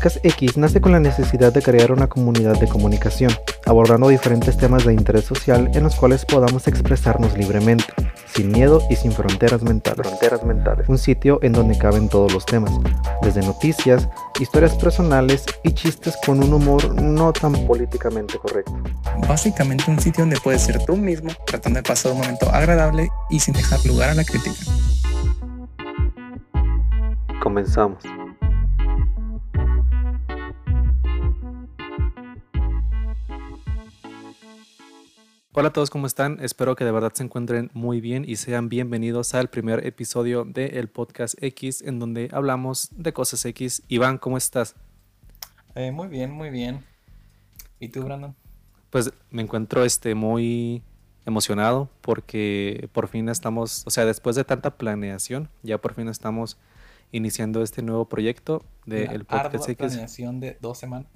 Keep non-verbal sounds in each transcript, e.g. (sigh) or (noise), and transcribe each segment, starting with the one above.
Podcast X nace con la necesidad de crear una comunidad de comunicación, abordando diferentes temas de interés social en los cuales podamos expresarnos libremente, sin miedo y sin fronteras mentales. Fronteras mentales. Un sitio en donde caben todos los temas, desde noticias, historias personales y chistes con un humor no tan políticamente correcto. Básicamente un sitio donde puedes ser tú mismo, tratando de pasar un momento agradable y sin dejar lugar a la crítica. Comenzamos. Hola a todos, ¿cómo están? Espero que de verdad se encuentren muy bien y sean bienvenidos al primer episodio del podcast X en donde hablamos de cosas X. Iván, ¿cómo estás? Eh, muy bien, muy bien. ¿Y tú, Brandon? Pues me encuentro este, muy emocionado porque por fin estamos, o sea, después de tanta planeación, ya por fin estamos iniciando este nuevo proyecto del podcast X. planeación de dos semanas.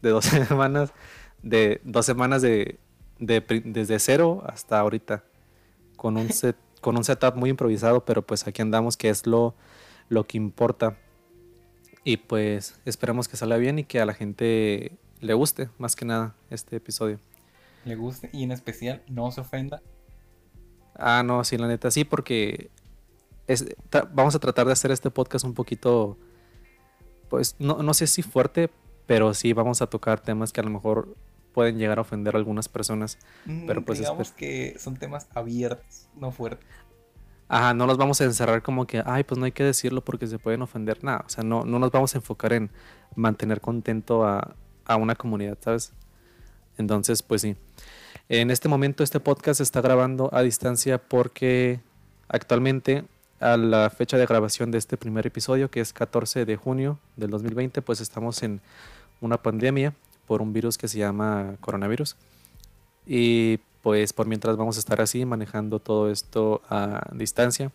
De dos (laughs) semanas, de dos semanas de desde cero hasta ahorita, con un, set, con un setup muy improvisado, pero pues aquí andamos, que es lo, lo que importa. Y pues esperemos que salga bien y que a la gente le guste, más que nada, este episodio. Le guste y en especial no se ofenda. Ah, no, sí, la neta, sí, porque es, vamos a tratar de hacer este podcast un poquito, pues no, no sé si fuerte, pero sí vamos a tocar temas que a lo mejor pueden llegar a ofender a algunas personas. Mm, pero pues digamos que son temas abiertos, no fuertes. Ajá, no los vamos a encerrar como que, ay, pues no hay que decirlo porque se pueden ofender. Nada, o sea, no, no nos vamos a enfocar en mantener contento a, a una comunidad, ¿sabes? Entonces, pues sí. En este momento este podcast se está grabando a distancia porque actualmente a la fecha de grabación de este primer episodio, que es 14 de junio del 2020, pues estamos en una pandemia por un virus que se llama coronavirus. Y pues por mientras vamos a estar así manejando todo esto a distancia.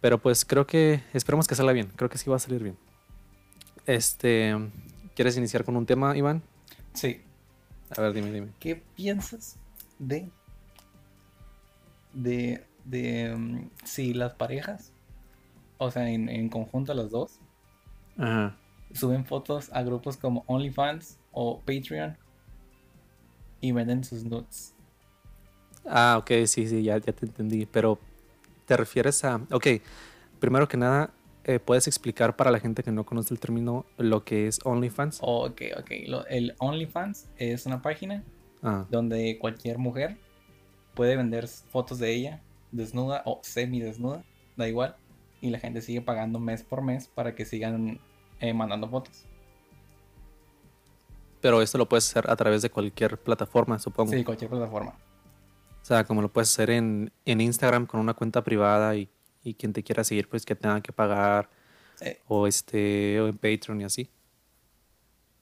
Pero pues creo que esperemos que salga bien. Creo que sí va a salir bien. Este, ¿quieres iniciar con un tema, Iván? Sí. A ver, dime, dime. ¿Qué piensas de de de um, si las parejas, o sea, en, en conjunto las dos, Ajá. suben fotos a grupos como OnlyFans o Patreon y venden sus nudes. Ah, ok, sí, sí, ya, ya te entendí. Pero te refieres a. Ok, primero que nada, eh, ¿puedes explicar para la gente que no conoce el término lo que es OnlyFans? ok, ok. Lo- el OnlyFans es una página Ah, donde cualquier mujer puede vender fotos de ella desnuda o semi-desnuda, da igual. Y la gente sigue pagando mes por mes para que sigan eh, mandando fotos. Pero esto lo puedes hacer a través de cualquier plataforma, supongo. Sí, cualquier plataforma. O sea, como lo puedes hacer en, en Instagram con una cuenta privada y, y quien te quiera seguir, pues que tenga que pagar. Eh, O este, o en Patreon y así.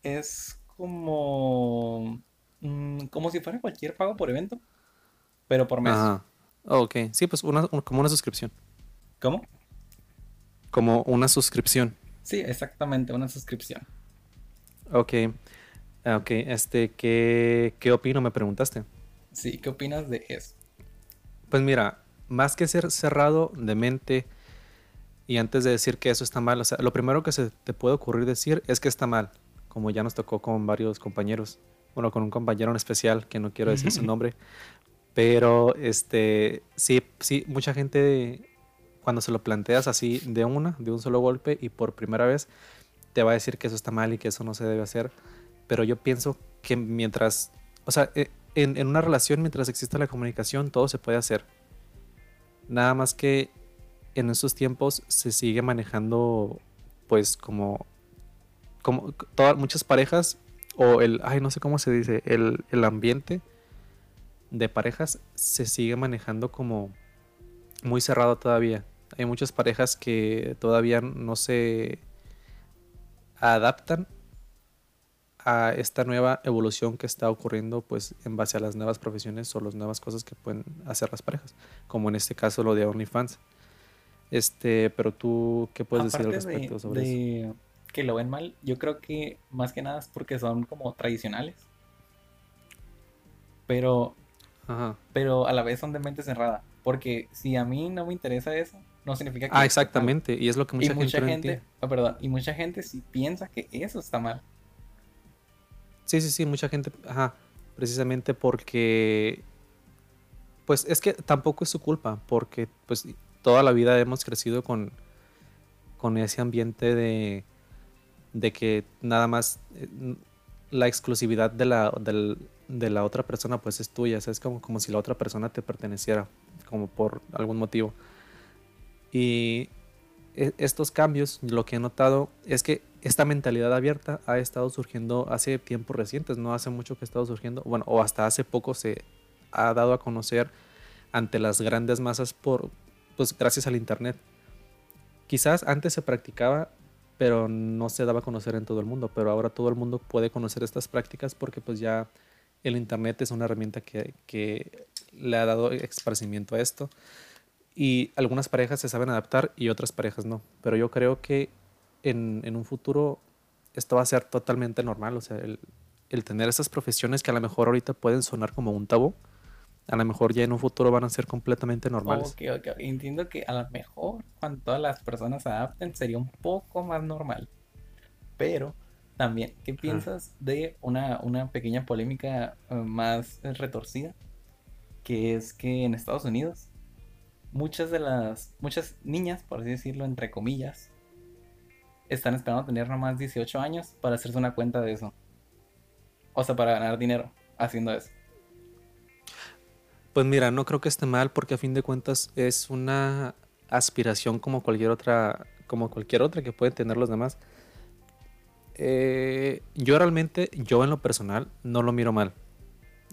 es como. mm, como si fuera cualquier pago por evento, pero por mes. Ajá. Oh, ok, sí, pues una, un- como una suscripción. ¿Cómo? Como una suscripción. Sí, exactamente, una suscripción. Ok. Ah, Ok, este, ¿qué, ¿qué opino? Me preguntaste. Sí, ¿qué opinas de eso? Pues mira, más que ser cerrado de mente y antes de decir que eso está mal, o sea, lo primero que se te puede ocurrir decir es que está mal, como ya nos tocó con varios compañeros, bueno, con un compañero en especial, que no quiero decir su (laughs) nombre, pero este, sí, sí, mucha gente cuando se lo planteas así de una, de un solo golpe y por primera vez, te va a decir que eso está mal y que eso no se debe hacer, pero yo pienso que mientras, o sea, eh, en, una relación, mientras exista la comunicación, todo se puede hacer. Nada más que en esos tiempos se sigue manejando, pues, como, como todas, muchas parejas, o el, ay, no sé cómo se dice, el, el ambiente de parejas se sigue manejando como muy cerrado todavía. Hay muchas parejas que todavía no se adaptan a esta nueva evolución que está ocurriendo pues en base a las nuevas profesiones o las nuevas cosas que pueden hacer las parejas, como en este caso lo de OnlyFans. Este, pero tú, ¿qué puedes decir al Aparte de- respecto sobre eso? de que lo ven mal, yo creo que más que nada es porque son como tradicionales. Pero, Ajá. pero a la vez son de mente cerrada. Porque si a mí no me interesa eso, no significa que... Ah, exactamente. Y es lo que mucha, y mucha gente, entiende. oh, perdón, y mucha gente sí piensa que eso está mal. Sí, sí, sí, mucha gente, ajá, precisamente porque, pues es que tampoco es su culpa, porque pues toda la vida hemos crecido con, con ese ambiente de, de que nada más eh, la exclusividad de la, del- de la otra persona pues es tuya, es como, como si la otra persona te perteneciera, como por algún motivo. Y e- estos cambios, lo que he notado es que esta mentalidad abierta ha estado surgiendo hace tiempos recientes, no hace mucho que ha estado surgiendo, bueno, o hasta hace poco se ha dado a conocer ante las grandes masas por, pues gracias al internet. Quizás antes se practicaba, pero no se daba a conocer en todo el mundo, pero ahora todo el mundo puede conocer estas prácticas porque pues ya el internet es una herramienta que, que le ha dado esparcimiento a esto. Y algunas parejas se saben adaptar y otras parejas no. Pero yo creo que en, en un futuro esto va a ser totalmente normal. O sea, el, el tener esas profesiones que a lo mejor ahorita pueden sonar como un tabú, a lo mejor ya en un futuro van a ser completamente normales. Ok, ok, Entiendo que a lo mejor cuando todas las personas se adapten sería un poco más normal. Pero también, ¿qué piensas de una, una pequeña polémica eh, más retorcida? Que es que en Estados Unidos muchas de las, muchas niñas, por así decirlo, entre comillas, están esperando tener nomás 18 años para hacerse una cuenta de eso. O sea, para ganar dinero haciendo eso. Pues mira, no creo que esté mal porque a fin de cuentas es una aspiración como cualquier otra, como cualquier otra que pueden tener los demás. Eh, yo realmente, yo en lo personal, no lo miro mal.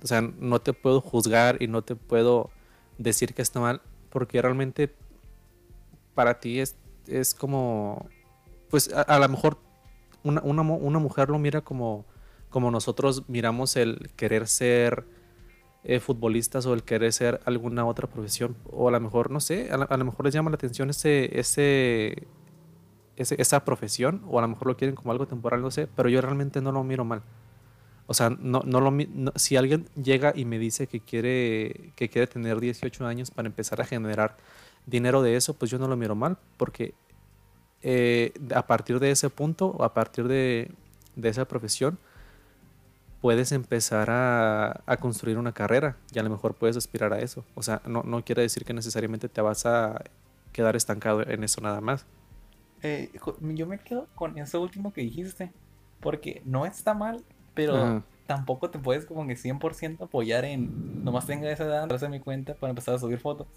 O sea, no te puedo juzgar y no te puedo decir que está mal porque realmente para ti es, es como, pues a, lo mejor una, una, mu- una mujer lo mira como, como nosotros miramos el querer ser eh, futbolistas o el querer ser alguna otra profesión. O a lo mejor, no sé, a, lo mejor les llama la atención ese, ese, esa profesión o a lo mejor lo quieren como algo temporal, no sé, pero yo realmente no lo miro mal. O sea, no, no lo, si alguien llega y me dice que quiere, que quiere tener 18 años para empezar a generar dinero de eso, pues yo no lo miro mal, porque eh, a partir de ese punto a partir de, de esa profesión, puedes empezar a, a construir una carrera y a lo mejor puedes aspirar a eso. O sea, no, no quiere decir que necesariamente te vas a quedar estancado en eso nada más. Eh, yo me quedo con eso último que dijiste, porque no está mal, pero Ajá. tampoco te puedes como que 100% apoyar en nomás tenga esa edad, hacer mi cuenta para empezar a subir fotos.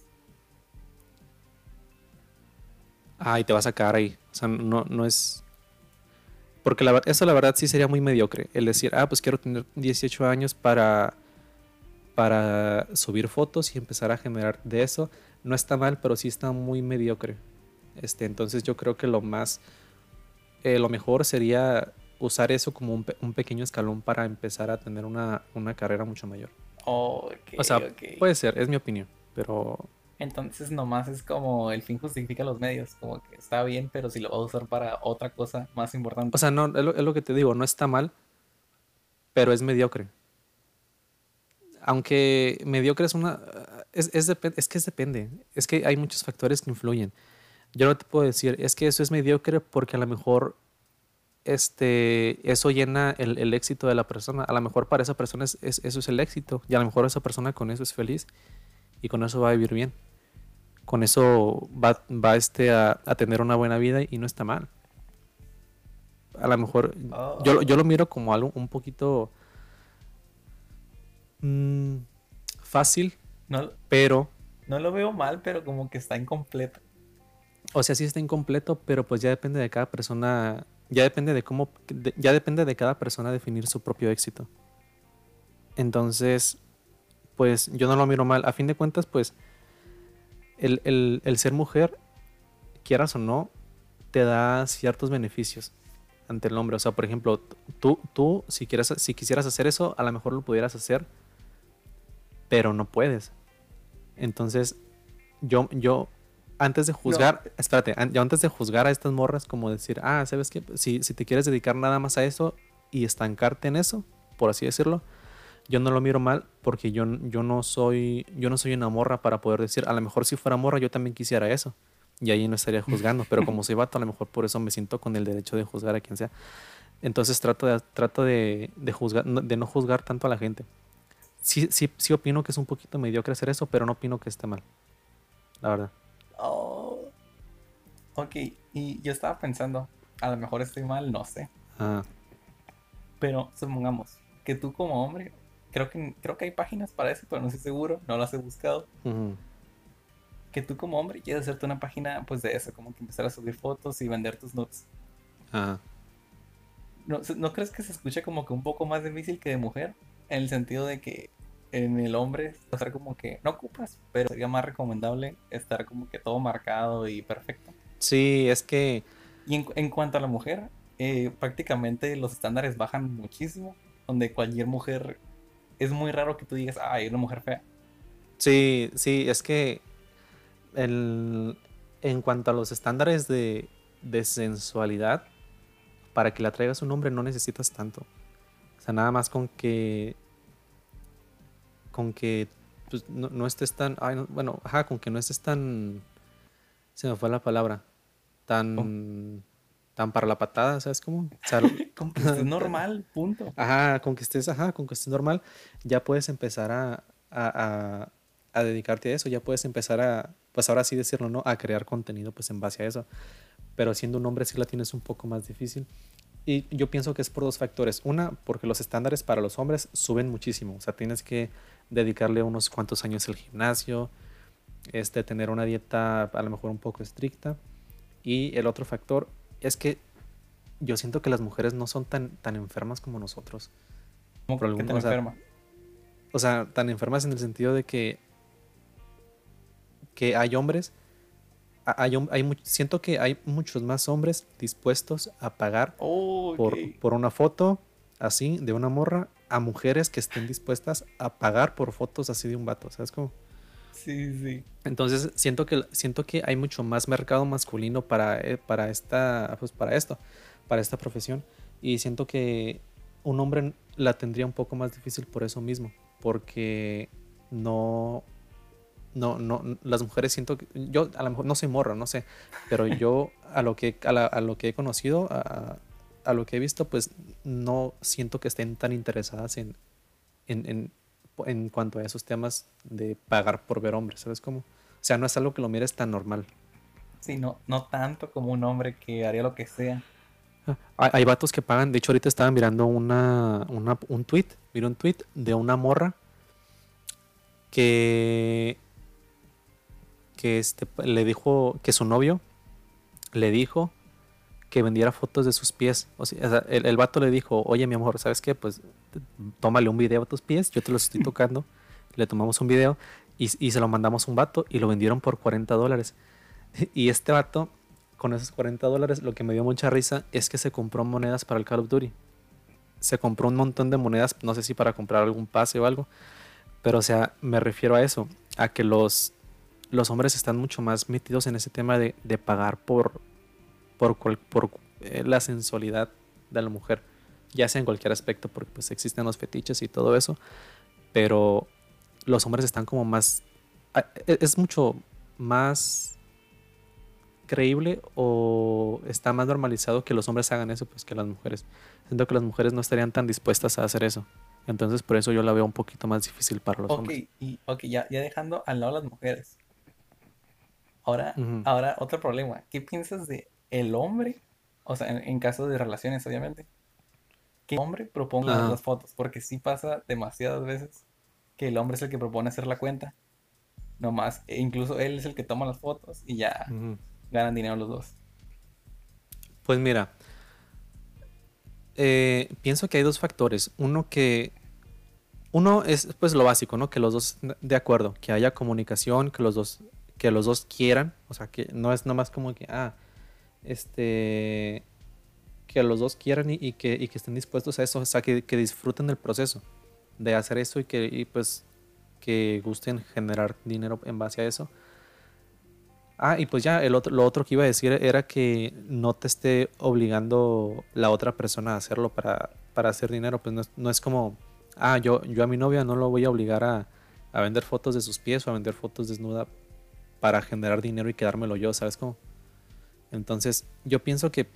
Ah, y te vas a quedar ahí. O sea, no, no es... Porque la, eso la verdad sí sería muy mediocre. El decir, ah, pues quiero tener 18 años para, para subir fotos y empezar a generar de eso. No está mal, pero sí está muy mediocre. Este, entonces yo creo que lo más... eh, lo mejor sería usar eso como un, pe- un pequeño escalón para empezar a tener una, una carrera mucho mayor. Ok, O sea, puede ser, es mi opinión. Pero Entonces nomás es como el fin justifica los medios, como que está bien, pero si lo vas a usar para otra cosa más importante. O sea, no, es lo, que te digo, no está mal, pero es mediocre. Aunque mediocre es una... Es, es, es que es depende. Es que hay muchos factores que influyen. Yo no te puedo decir, es que eso es mediocre porque a lo mejor este, eso llena el, éxito de la persona. A lo mejor para esa persona es- eso es el éxito. Y a lo mejor esa persona con eso es feliz y con eso va a vivir bien. Con eso va, va este, a, a tener una buena vida y no está mal. A lo mejor Oh. yo, lo- yo lo miro como algo un poquito mm, fácil, no, pero, no lo veo mal, pero como que está incompleto. o sea, sí está incompleto, pero pues ya depende de cada persona, ya depende de cómo, de- ya depende de cada persona definir su propio éxito. Entonces, pues yo no lo miro mal. A fin de cuentas, pues el, el- el ser mujer, quieras o no, te da ciertos beneficios ante el hombre. O sea, por ejemplo, tú, tú si, quieras, si quisieras hacer eso, a lo mejor lo pudieras hacer, pero no puedes. Entonces, yo, yo antes de juzgar, espérate, yo antes de juzgar a estas morras, como decir, ah, ¿sabes qué? Si, si te quieres dedicar nada más a eso y estancarte en eso, por así decirlo, yo no lo miro mal porque yo, yo no soy yo no soy una morra para poder decir, a lo mejor si fuera morra yo también quisiera eso. y ahí no estaría juzgando. Pero como soy vato, a lo mejor por eso me siento con el derecho de juzgar a quien sea. Entonces trato de, trato de, de juzgar, de no juzgar tanto a la gente. Sí, sí, sí opino que es un poquito mediocre hacer eso, pero no opino que esté mal. La verdad. Oh. Ok, y yo estaba pensando, a lo mejor estoy mal, no sé. Ah, Pero supongamos que tú como hombre, creo que, creo que hay páginas para eso, pero no estoy seguro, no las he buscado. Que tú como hombre quieres hacerte una página pues de eso, como que empezar a subir fotos y vender tus nudes. ¿No, ¿No crees que se escucha como que un poco más difícil que de mujer? En el sentido de que en el hombre estar como que no ocupas, pero sería más recomendable estar como que todo marcado y perfecto. Sí, es que Y en, en cuanto a la mujer, eh, prácticamente los estándares bajan muchísimo, donde cualquier mujer es muy raro que tú digas, ay, una mujer fea. Sí, sí, es que el- en cuanto a los estándares de, de sensualidad, para que le atraigas un hombre no necesitas tanto. O sea, nada más con que. Con que pues, no, no estés tan. ay, no, bueno, ajá, con que no estés tan. Se me fue la palabra. Tan. Tan para la patada, ¿sabes cómo? O sea, (laughs) Como que es (laughs) normal, punto. Ajá, con que estés, ajá, con que estés normal, ya puedes empezar a, a, a- a dedicarte a eso, ya puedes empezar a, pues ahora sí decirlo, ¿no? A crear contenido pues en base a eso. Pero siendo un hombre sí la tienes un poco más difícil. Y yo pienso que es por dos factores. Una, porque los estándares para los hombres suben muchísimo. O sea, tienes que dedicarle unos cuantos años al gimnasio, este, tener una dieta a lo mejor un poco estricta. Y el otro factor es que yo siento que las mujeres no son tan, tan enfermas como nosotros. Como Por algún- te o sea, enferma. O sea, tan enfermas en el sentido de que, que hay hombres, hay, hay siento que hay muchos más hombres dispuestos a pagar Oh, por, por una foto así de una morra a mujeres que estén dispuestas a pagar por fotos así de un vato, ¿sabes cómo? Sí, sí. Entonces siento que siento que hay mucho más mercado masculino para, eh, para esta pues para esto, para esta profesión y siento que un hombre la tendría un poco más difícil por eso mismo, porque no no no las mujeres siento que yo a lo mejor no soy morra, no sé, pero yo (laughs) a lo que a, la- a lo que he conocido a, a lo que he visto pues no siento que estén tan interesadas en en, en, en cuanto a esos temas de pagar por ver hombres, ¿sabes cómo? O sea, no es algo que lo mires tan normal. Sí, no, no tanto como un hombre que haría lo que sea. Ah, Hay, hay vatos que pagan, de hecho ahorita estaba mirando una, una- un tweet, miré un tweet de una morra que, que este, le dijo que su novio le dijo que vendiera fotos de sus pies. O sea, el, el vato le dijo, oye mi amor, ¿sabes qué? Pues tómale un video a tus pies, yo te los estoy (laughs) tocando. Le tomamos un video y, y se lo mandamos a un vato y lo vendieron por 40 dólares. (laughs) Y este vato, con esos 40 dólares, lo que me dio mucha risa es que se compró monedas para el Call of Duty. Se compró un montón de monedas, no sé si para comprar algún pase o algo. Pero o sea, me refiero a eso, a que los, los hombres están mucho más metidos en ese tema de, de pagar por, por, cual- por eh, la sensualidad de la mujer, ya sea en cualquier aspecto, porque pues existen los fetiches y todo eso, pero los hombres están como más, a- e- es mucho más creíble o está más normalizado que los hombres hagan eso pues que las mujeres. Siento que las mujeres no estarían tan dispuestas a hacer eso. Entonces por eso yo la veo un poquito más difícil para los Ok, hombres. y ok, ya, ya dejando al lado las mujeres. Ahora, ahora otro problema. ¿Qué piensas de el hombre? O sea, en, en caso de relaciones, obviamente. Que el hombre proponga Ajá. las fotos. Porque sí pasa demasiadas veces que el hombre es el que propone hacer la cuenta. No más. E incluso él es el que toma las fotos y ya ganan dinero los dos. Pues mira, eh, pienso que hay dos factores. Uno que, uno es pues lo básico, ¿no? Que los dos de acuerdo, que haya comunicación, que los dos, que los dos quieran, o sea, que no es nomás como que, ah, este, que los dos quieran y, que, estén dispuestos a eso, o sea, que, disfruten del proceso de hacer eso y pues, que gusten generar dinero en base a eso. Ah, y pues ya, el otro, lo otro que iba a decir era que no te esté obligando la otra persona a hacerlo para, hacer dinero. Pues no es, no es como, ah, yo, yo a mi novia no lo voy a obligar a, a vender fotos de sus pies o a vender fotos desnuda para generar dinero y quedármelo yo, ¿sabes cómo? Entonces, yo pienso que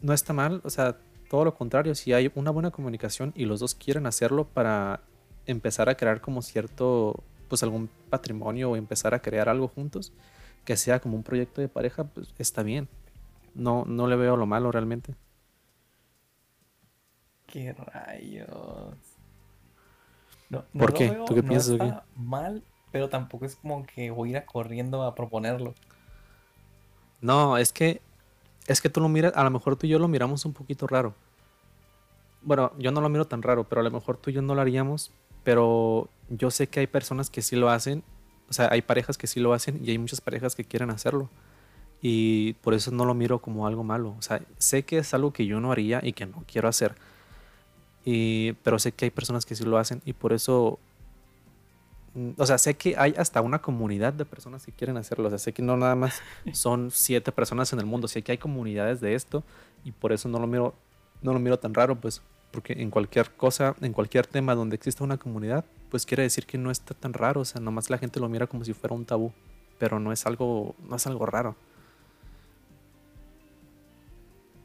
no está mal, o sea, todo lo contrario, si hay una buena comunicación y los dos quieren hacerlo para empezar a crear como cierto, pues algún patrimonio o empezar a crear algo juntos, que sea como un proyecto de pareja, pues está bien. No, no le veo lo malo realmente. ¿Qué rayos? No, ¿Por qué? ¿Tú qué piensas? Está mal, pero tampoco es como que voy a ir corriendo a proponerlo. No, es que es que tú lo miras, a lo mejor tú y yo lo miramos un poquito raro. Bueno, yo no lo miro tan raro, pero a lo mejor tú y yo no lo haríamos, pero yo sé que hay personas que sí lo hacen, o sea, hay parejas que sí lo hacen y hay muchas parejas que quieren hacerlo. Y por eso no lo miro como algo malo. O sea, sé que es algo que yo no haría y que no quiero hacer. Y, pero sé que hay personas que sí lo hacen y por eso o sea, sé que hay hasta una comunidad de personas que quieren hacerlo. O sea, sé que no nada más (laughs) son siete personas en el mundo, sé que hay comunidades de esto y por eso no lo miro, no lo miro tan raro, pues, porque en cualquier cosa, en cualquier tema donde exista una comunidad, pues quiere decir que no está tan raro. O sea, nomás la gente lo mira como si fuera un tabú, pero no es algo, no es algo raro.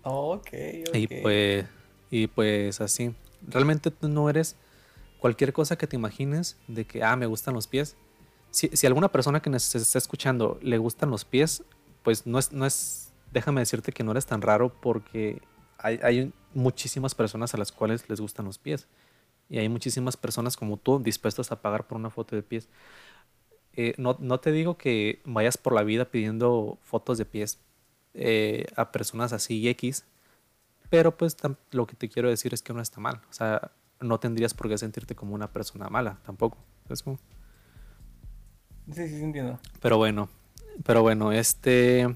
Ok, ok. Y pues, y pues así. Realmente tú no eres cualquier cosa que te imagines de que, ah, me gustan los pies. Si, si alguna persona que nos está escuchando le gustan los pies, pues no es, no es, déjame decirte que no eres tan raro porque hay, hay muchísimas personas a las cuales les gustan los pies. Y hay muchísimas personas como tú dispuestas a pagar por una foto de pies. Eh, no, no, te digo que vayas por la vida pidiendo fotos de pies eh, a personas así X, pero pues lo que te quiero decir es que no está mal. O sea, no tendrías por qué sentirte como una persona mala tampoco. ¿Sabes cómo? Sí, sí, entiendo. Pero bueno, pero bueno, este.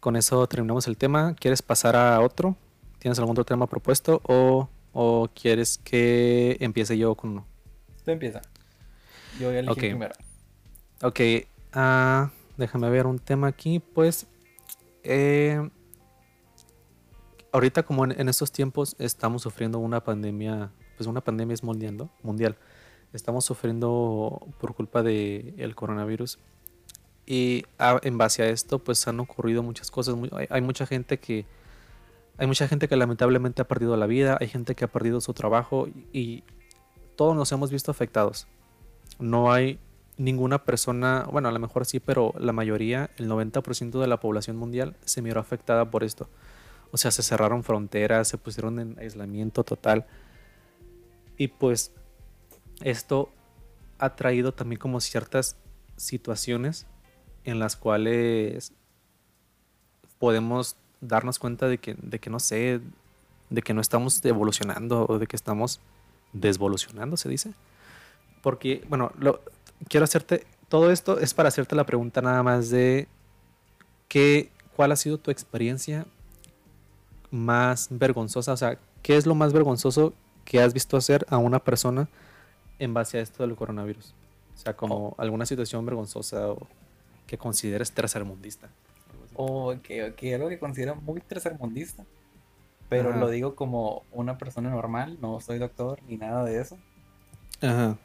Con eso terminamos el tema. ¿Quieres pasar a otro? ¿Tienes algún otro tema propuesto o, o quieres que empiece yo con uno? Tú empieza. Yo voy a elegir primero. Ok, uh, déjame ver un tema aquí. Pues, eh, ahorita como en, estos tiempos estamos sufriendo una pandemia, pues una pandemia es mundial, mundial. Estamos sufriendo por culpa del el coronavirus. Y en base a esto, pues han ocurrido muchas cosas. hay, mucha gente que hay mucha gente que lamentablemente ha perdido la vida, hay gente que ha perdido su trabajo y todos nos hemos visto afectados. No hay ninguna persona, bueno, a lo mejor sí, pero la mayoría, el 90% de la población mundial se miró afectada por esto. O sea, se cerraron fronteras, se pusieron en aislamiento total. Y pues esto ha traído también como ciertas situaciones en las cuales podemos darnos cuenta de que, de que no sé, de que no estamos evolucionando o de que estamos desvolucionando, se dice. Porque, bueno, lo, quiero hacerte, todo esto es para hacerte la pregunta nada más de qué, cuál ha sido tu experiencia más vergonzosa? O sea, ¿qué es lo más vergonzoso que has visto hacer a una persona en base a esto del coronavirus? O sea, como oh. alguna situación vergonzosa o que consideres tercermundista. O oh, que, algo que considero muy tercermundista. Pero lo digo como una persona normal, no soy doctor ni nada de eso. Ajá.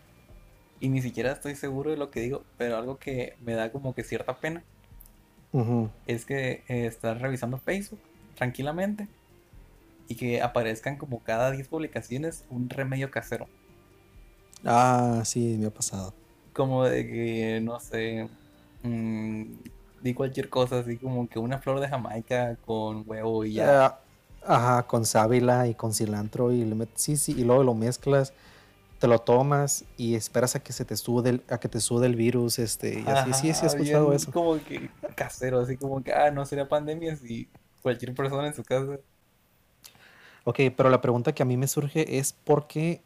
Y ni siquiera estoy seguro de lo que digo, pero algo que me da como que cierta pena es que eh, estás revisando Facebook tranquilamente y que aparezcan como cada 10 publicaciones un remedio casero. Ah, sí, me ha pasado. Como de que, no sé, mmm, di cualquier cosa, así como que una flor de Jamaica con huevo y ya. Eh, ajá, con sábila y con cilantro y le metes, sí, sí, y luego lo mezclas, te lo tomas y esperas a que se te sude el, a que te sude el virus, este, y así, sí, sí, he escuchado eso. Como que casero, así como que, ah, no sería pandemia si cualquier persona en su casa Ok, pero la pregunta que a mí me surge es por qué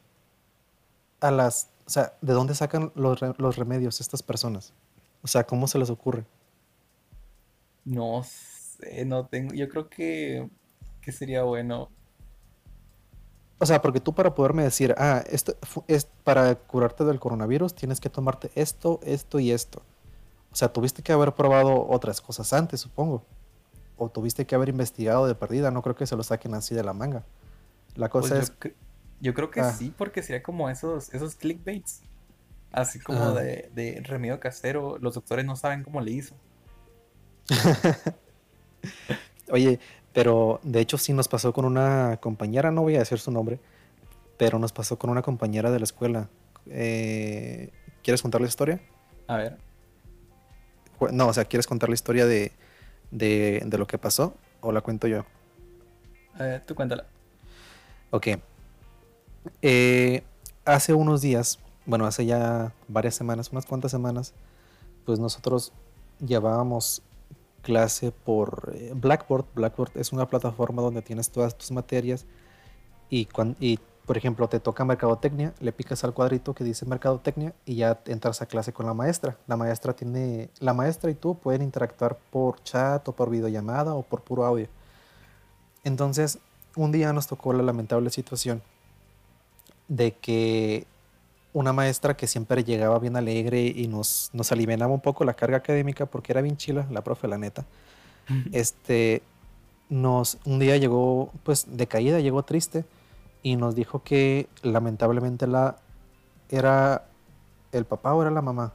a las, o sea, ¿de dónde sacan los, los remedios estas personas? O sea, ¿cómo se les ocurre? No sé, no tengo, yo creo que, que sería bueno. O sea, porque tú para poderme decir, ah, esto es para curarte del coronavirus, tienes que tomarte esto, esto y esto. O sea, tuviste que haber probado otras cosas antes, supongo o tuviste que haber investigado de perdida. No creo que se lo saquen así de la manga. La cosa pues es. Yo, yo creo que ah. sí, porque sería como esos, esos clickbaits. Así como de, de remedio casero, los doctores no saben cómo le hizo. (laughs) Oye, pero de hecho sí nos pasó con una compañera, no voy a decir su nombre, pero nos pasó con una compañera de la escuela. Eh, ¿Quieres contar la historia? A ver, No, o sea, ¿quieres contar la historia de, de, de lo que pasó o la cuento yo? ver, tú cuéntala. Ok. Eh, hace unos días, bueno, hace ya varias semanas, unas cuantas semanas, pues nosotros llevábamos clase por eh, Blackboard. Blackboard es una plataforma donde tienes todas tus materias y, cuan- y, por ejemplo, te toca mercadotecnia, le picas al cuadrito que dice mercadotecnia y ya entras a clase con la maestra. La maestra tiene, la maestra y tú pueden interactuar por chat o por videollamada o por puro audio. Entonces, un día nos tocó la lamentable situación de que una maestra que siempre llegaba bien alegre y nos, nos alivianaba un poco la carga académica porque era bien chila, la profe, la neta. Este, nos, un día llegó, pues, de caída, llegó triste y nos dijo que lamentablemente la, era el papá o era la mamá,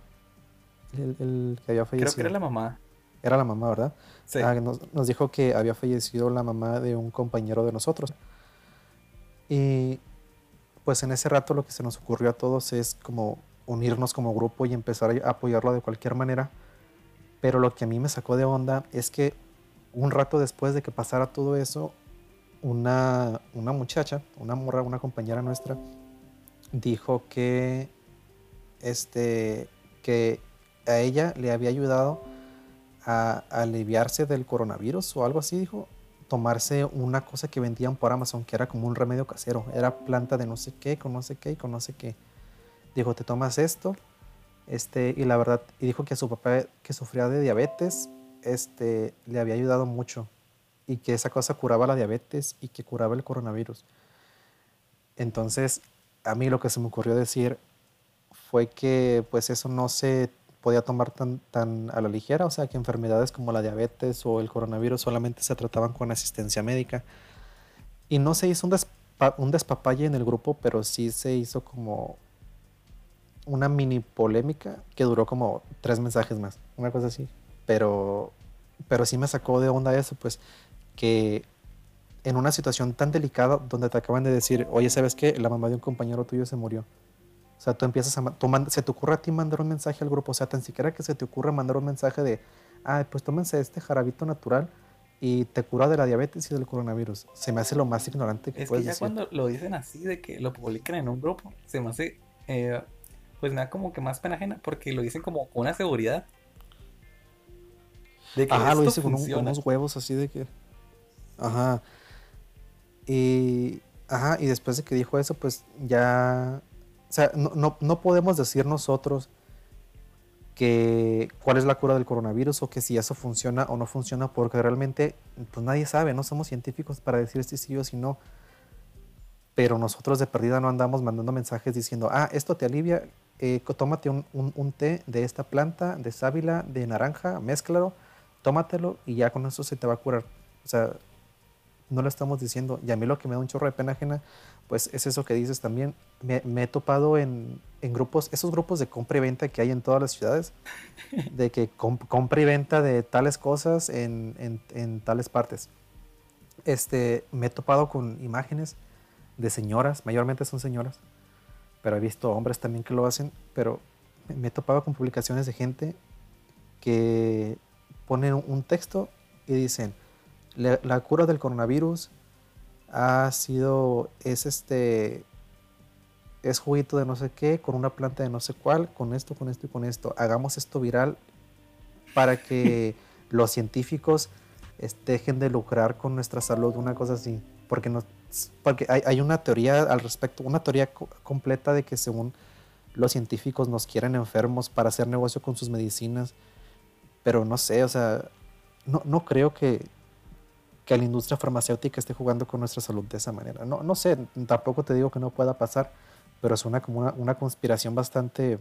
el, el que había fallecido. Creo que era la mamá. Era la mamá, ¿verdad? Sí. Ah, nos, nos dijo que había fallecido la mamá de un compañero de nosotros. Y pues en ese rato lo que se nos ocurrió a todos es como unirnos como grupo y empezar a apoyarlo de cualquier manera. Pero lo que a mí me sacó de onda es que un rato después de que pasara todo eso, una, una muchacha, una morra, una compañera nuestra, dijo que, este, que a ella le había ayudado a, aliviarse del coronavirus o algo así, dijo, tomarse una cosa que vendían por Amazon, que era como un remedio casero, era planta de no sé qué, con no sé qué con no sé qué. Dijo, te tomas esto, este, y la verdad, y dijo que a su papá que sufría de diabetes, este, le había ayudado mucho y que esa cosa curaba la diabetes y que curaba el coronavirus. Entonces, a mí lo que se me ocurrió decir fue que pues eso no se podía tomar tan, tan a la ligera, o sea que enfermedades como la diabetes o el coronavirus solamente se trataban con asistencia médica. Y no se hizo un, despa- un despapalle en el grupo, pero sí se hizo como una mini polémica que duró como tres mensajes más, una cosa así. Pero, pero sí me sacó de onda eso, pues que en una situación tan delicada donde te acaban de decir, oye, ¿sabes qué? La mamá de un compañero tuyo se murió. O sea, tú empiezas a... tú se te ocurre a ti mandar un mensaje al grupo, o sea, tan siquiera que se te ocurra mandar un mensaje de, ah, pues tómense este jarabito natural y te cura de la diabetes y del coronavirus. Se me hace lo más ignorante que Es que puedes ya decir. cuando lo dicen así, de que lo publican en un grupo, se me hace, eh, pues me da como que más pena ajena, porque lo dicen como con una seguridad. De que Ajá, lo hice con, un- con unos huevos así de que. Ajá. Y. Ajá, y después de que dijo eso, pues ya. O sea, no, no, no podemos decir nosotros que cuál es la cura del coronavirus o que si eso funciona o no funciona, porque realmente pues nadie sabe, no somos científicos para decir si sí o si no. Pero nosotros de perdida no andamos mandando mensajes diciendo, ah, esto te alivia, eh, tómate un, un- un té de esta planta, de sábila, de naranja, mézclalo, tómatelo y ya con eso se te va a curar. O sea, no lo estamos diciendo. Y a mí lo que me da un chorro de pena ajena, pues es eso que dices también. Me, he topado en, en grupos, esos grupos de compra y venta que hay en todas las ciudades, de que comp- compra y venta de tales cosas en, en- en tales partes. Este, me he topado con imágenes de señoras, mayormente son señoras, pero he visto hombres también que lo hacen, pero me- he topado con publicaciones de gente que ponen un texto y dicen, "La- la cura del coronavirus ha sido, es este, es juguito de no sé qué, con una planta de no sé cuál, con esto, con esto y con esto. Hagamos esto viral para que (laughs) los científicos dejen de lucrar con nuestra salud, una cosa así. Porque, no, porque hay, hay una teoría al respecto, una teoría co- completa de que según los científicos nos quieren enfermos para hacer negocio con sus medicinas. Pero no sé, o sea, no, no creo que, que la industria farmacéutica esté jugando con nuestra salud de esa manera. No, no sé, tampoco te digo que no pueda pasar, pero suena como una, una conspiración bastante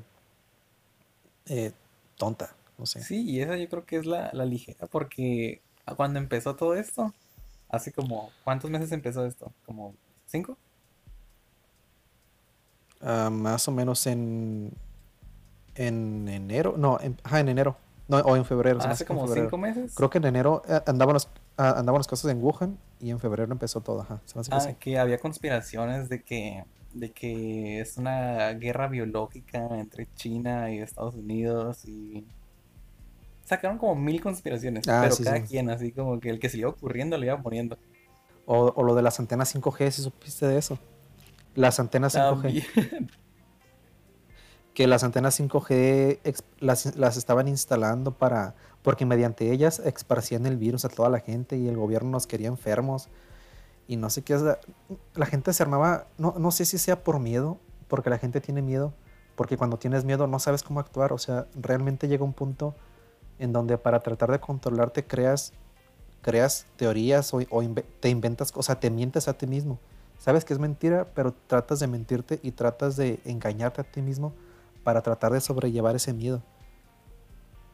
eh, tonta, no sé. Sí, y esa yo creo que es la, la ligera, porque cuando empezó todo esto, hace como, ¿cuántos meses empezó esto? ¿Como cinco? Ah, más o menos en en enero, no, en, ajá, en enero, no, o en febrero. me Hace que como febrero. cinco meses. Creo que en enero eh, andaban los, ah, andaban las cosas en Wuhan y en febrero empezó todo, ajá. Se me hace que Ah, sí. que había conspiraciones de que, de que es una guerra biológica entre China y Estados Unidos y sacaron como mil conspiraciones, Ah, pero sí, cada sí. quien así como que el que se iba ocurriendo le iba poniendo. O, o lo de las antenas 5G, si supiste de eso. Las antenas 5G. (laughs) Que las antenas 5G ex- las, las estaban instalando para, porque mediante ellas esparcían el virus a toda la gente y el gobierno nos quería enfermos y no sé qué, sea, la gente se armaba, no, no sé si sea por miedo, porque la gente tiene miedo, porque cuando tienes miedo no sabes cómo actuar, o sea, realmente llega un punto en donde para tratar de controlarte creas, creas teorías o, o te inventas, o te mientes a ti mismo. Sabes que es mentira, pero tratas de mentirte y tratas de engañarte a ti mismo para tratar de sobrellevar ese miedo.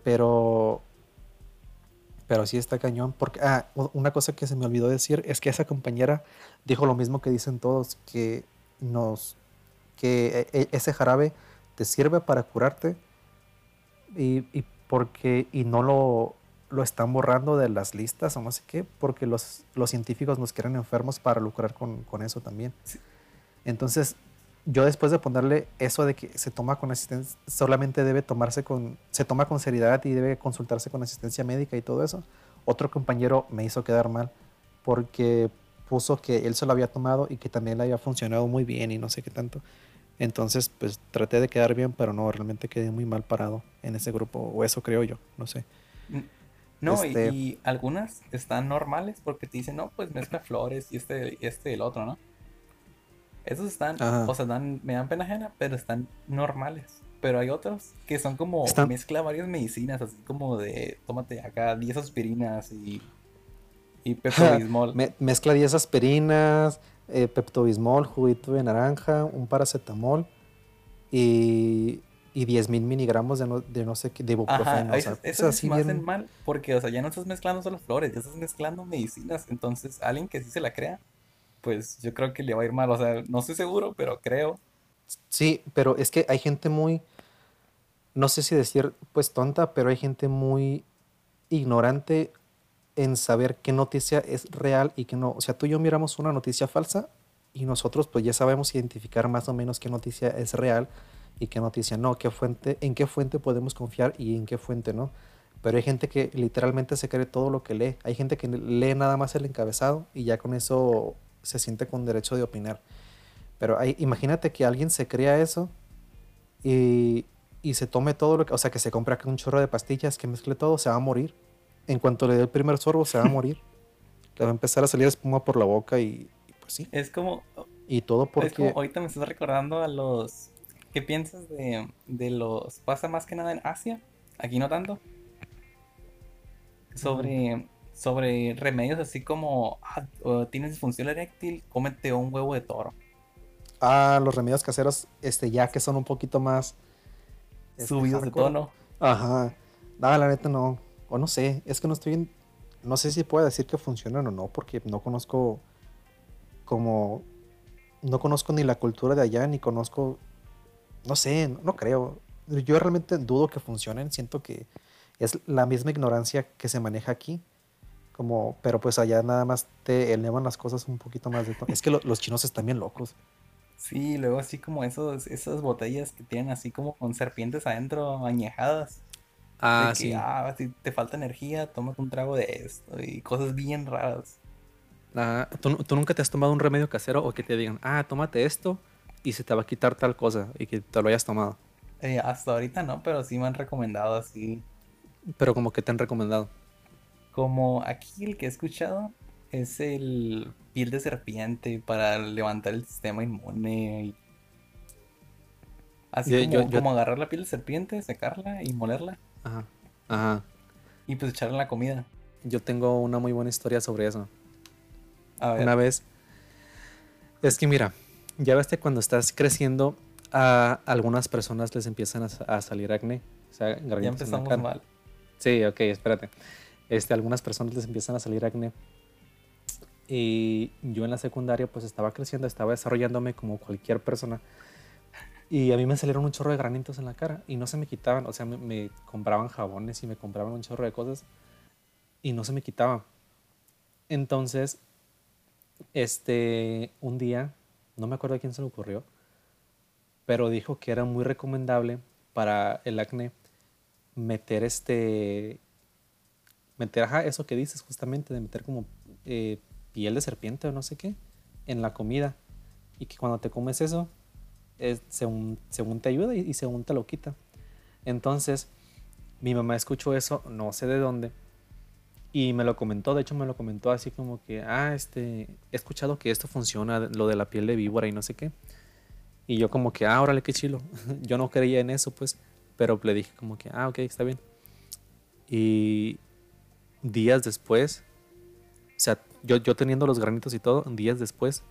Pero. Pero sí está cañón. Porque. Ah, una cosa que se me olvidó decir es que esa compañera dijo lo mismo que dicen todos: que nos. que e- e- ese jarabe te sirve para curarte. Y, y porque. y no lo. lo están borrando de las listas o no sé qué. Porque los, los científicos nos quieren enfermos para lucrar con, con eso también. Sí. Entonces, yo después de ponerle eso de que se toma con asistencia, solamente debe tomarse con, se toma con seriedad y debe consultarse con asistencia médica y todo eso, otro compañero me hizo quedar mal porque puso que él se lo había tomado y que también le había funcionado muy bien y no sé qué tanto. Entonces, pues traté de quedar bien, pero no, realmente quedé muy mal parado en ese grupo, o eso creo yo, no sé. No, y- Este- y, algunas están normales porque te dicen, no, pues mezcla flores y este, y este y el otro, ¿no? Esos están, Ajá. o sea, dan, me dan pena ajena, pero están normales. Pero hay otros que son como Están- mezcla varias medicinas, así como de tómate acá 10 aspirinas y, y (laughs) Pepto-Bismol. Me- mezcla 10 aspirinas, eh, peptobismol, juguito de naranja, un paracetamol y, y 10 mil miligramos de no, de no sé qué, de Ajá, ibuprofeno. o sea, esos, es hacen mal porque, o sea, ya no estás mezclando solo flores, ya estás mezclando medicinas. Entonces, alguien que sí se la crea, pues yo creo que le va a ir mal. O sea, no estoy seguro, pero creo. Sí, pero es que hay gente muy, no sé si decir pues tonta, pero hay gente muy ignorante en saber qué noticia es real y qué no. O sea, tú y yo miramos una noticia falsa y nosotros pues ya sabemos identificar más o menos qué noticia es real y qué noticia no, qué fuente, en qué fuente podemos confiar y en qué fuente no. Pero hay gente que literalmente se cree todo lo que lee. Hay gente que lee nada más el encabezado y ya con eso se siente con derecho de opinar. Pero hay, imagínate que alguien se crea eso y, y se tome todo lo que, o sea, que se compre acá un chorro de pastillas, que mezcle todo, se va a morir. En cuanto le dé el primer sorbo, se va a (laughs) morir. Le va a empezar a salir espuma por la boca y, y pues sí. Es como, Y todo es como porque... ahorita me estás recordando a los... ¿Qué piensas de, de los... pasa más que nada en Asia? Aquí no tanto. Sobre, sobre remedios así como, ah, tienes disfunción eréctil, cómete un huevo de toro. Ah, los remedios caseros, este, ya que son un poquito más... este, Subidos de tono. Ajá. Nada, la neta no. O no sé, es que no estoy en- No sé si puedo decir que funcionan o no, porque no conozco como... No conozco ni la cultura de allá, ni conozco... No sé, no, no creo. Yo realmente dudo que funcionen. Siento que es la misma ignorancia que se maneja aquí. Como, pero pues allá nada más te elevan las cosas un poquito más de. Es que lo- los chinos están bien locos. Sí, luego así como esos, esas botellas que tienen así como con serpientes adentro añejadas. Ah, que, sí. ah, si te falta energía, tómate un trago de esto y cosas bien raras. Ah, ¿tú, tú nunca te has tomado un remedio casero o que te digan, ah, tómate esto y se te va a quitar tal cosa y que te lo hayas tomado? Eh, hasta ahorita no, pero sí me han recomendado así. Pero como que te han recomendado. Como aquí el que he escuchado es el piel de serpiente para levantar el sistema inmune. y- Así Yo- como, yo- yo- como agarrar la piel de serpiente, secarla y molerla Ajá. Ajá. y pues echarla en la comida. Yo tengo una muy buena historia sobre eso. A ver, Una vez. Es que mira, ya ves que cuando estás creciendo, a algunas personas les empiezan a, sa- a salir acné. O sea, ya empezamos mal. Sí, ok, espérate. Este, algunas personas les empiezan a salir acné. Y yo en la secundaria pues estaba creciendo, estaba desarrollándome como cualquier persona. Y a mí me salieron un chorro de granitos en la cara y no se me quitaban. O sea, me, me compraban jabones y me compraban un chorro de cosas y no se me quitaban. Entonces, este, un día, no me acuerdo a quién se le ocurrió, pero dijo que era muy recomendable para el acné meter este, meter, ajá, eso que dices justamente, de meter como eh, piel de serpiente o no sé qué en la comida. Y que cuando te comes eso, es, según, según te ayuda y, y según te lo quita. Entonces, mi mamá escuchó eso, no sé de dónde, y me lo comentó, de hecho me lo comentó así como que, ah, este, he escuchado que esto funciona, lo de la piel de víbora y no sé qué. Y yo como que, ah, órale, qué chilo. (laughs) yo no creía en eso, pues, pero le dije como que, ah, ok, está bien. Y días después, o sea, yo, yo teniendo los granitos y todo, días después,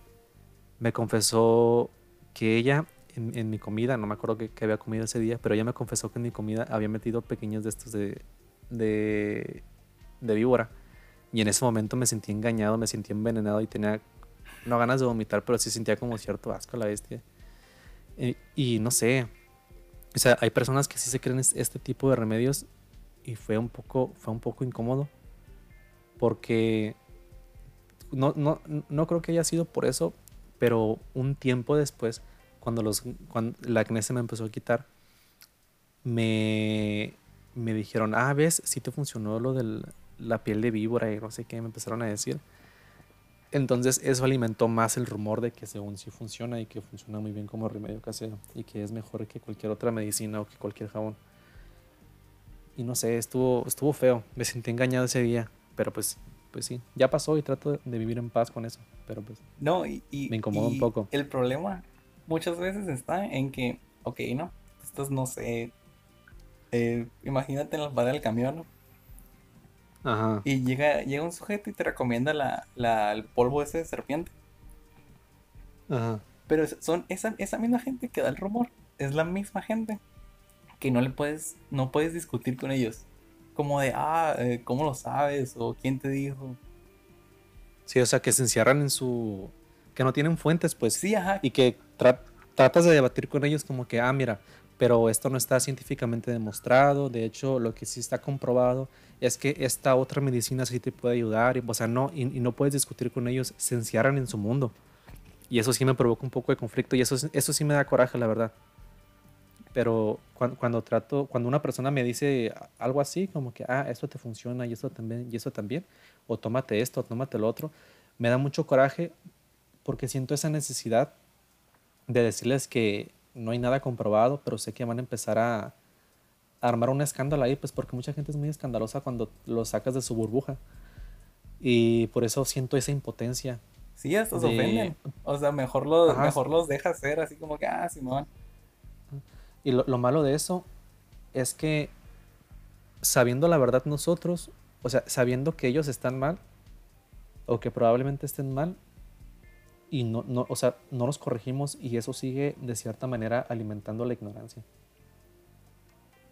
me confesó que ella en, mi comida, no me acuerdo qué había comido ese día, pero ella me confesó que en mi comida había metido pequeños de estos de, de, víbora. Y en ese momento me sentí engañado, me sentí envenenado y tenía, no ganas de vomitar, pero sí sentía como cierto asco a la bestia. Y, y no sé, o sea, hay personas que sí se creen es- este tipo de remedios y fue un poco, fue un poco incómodo porque no, no, no creo que haya sido por eso, pero un tiempo después, cuando, los, cuando el acné se me empezó a quitar, me, me dijeron, ah, ves, sí te funcionó lo de la piel de víbora y no sé qué, me empezaron a decir. Entonces eso alimentó más el rumor de que según sí funciona y que funciona muy bien como remedio casero y que es mejor que cualquier otra medicina o que cualquier jabón. Y no sé, estuvo, estuvo feo, me sentí engañado ese día, pero pues, pues sí, ya pasó y trato de, vivir en paz con eso, pero pues No, y, y- Me incomoda un poco. El problema muchas veces está en que, ok, no, estás, no sé, eh, imagínate en la parada del camión, ¿no? Ajá. Y llega, llega un sujeto y te recomienda la, la- el polvo ese de serpiente. Ajá. Pero son esa, esa misma gente que da el rumor, es la misma gente que no le puedes, no puedes discutir con ellos. Como de, ah, eh, ¿cómo lo sabes? O ¿quién te dijo? Sí, o sea, que se encierran en su... que no tienen fuentes, pues. Sí, ajá. Y que tra- tratas de debatir con ellos como que, ah, mira, pero esto no está científicamente demostrado. De hecho, lo que sí está comprobado es que esta otra medicina sí te puede ayudar. Y, o sea, no, y, y no puedes discutir con ellos, se encierran en su mundo. Y eso sí me provoca un poco de conflicto y eso, eso sí me da coraje, la verdad. Pero cuando, cuando trato, cuando una persona me dice algo así, como que, ah, esto te funciona y esto también, y eso también, o tómate esto, o tómate lo otro, me da mucho coraje porque siento esa necesidad de decirles que no hay nada comprobado, pero sé que van a empezar a, a armar un escándalo ahí, pues porque mucha gente es muy escandalosa cuando lo sacas de su burbuja. Y por eso siento esa impotencia. Sí, se de- ofenden. O sea, mejor los, Ajá. mejor los dejas ser así como que, ah, Simón. Y lo, lo malo de eso es que sabiendo la verdad nosotros, o sea, sabiendo que ellos están mal, o que probablemente estén mal, y no, no, o sea, no los corregimos y eso sigue de cierta manera alimentando la ignorancia.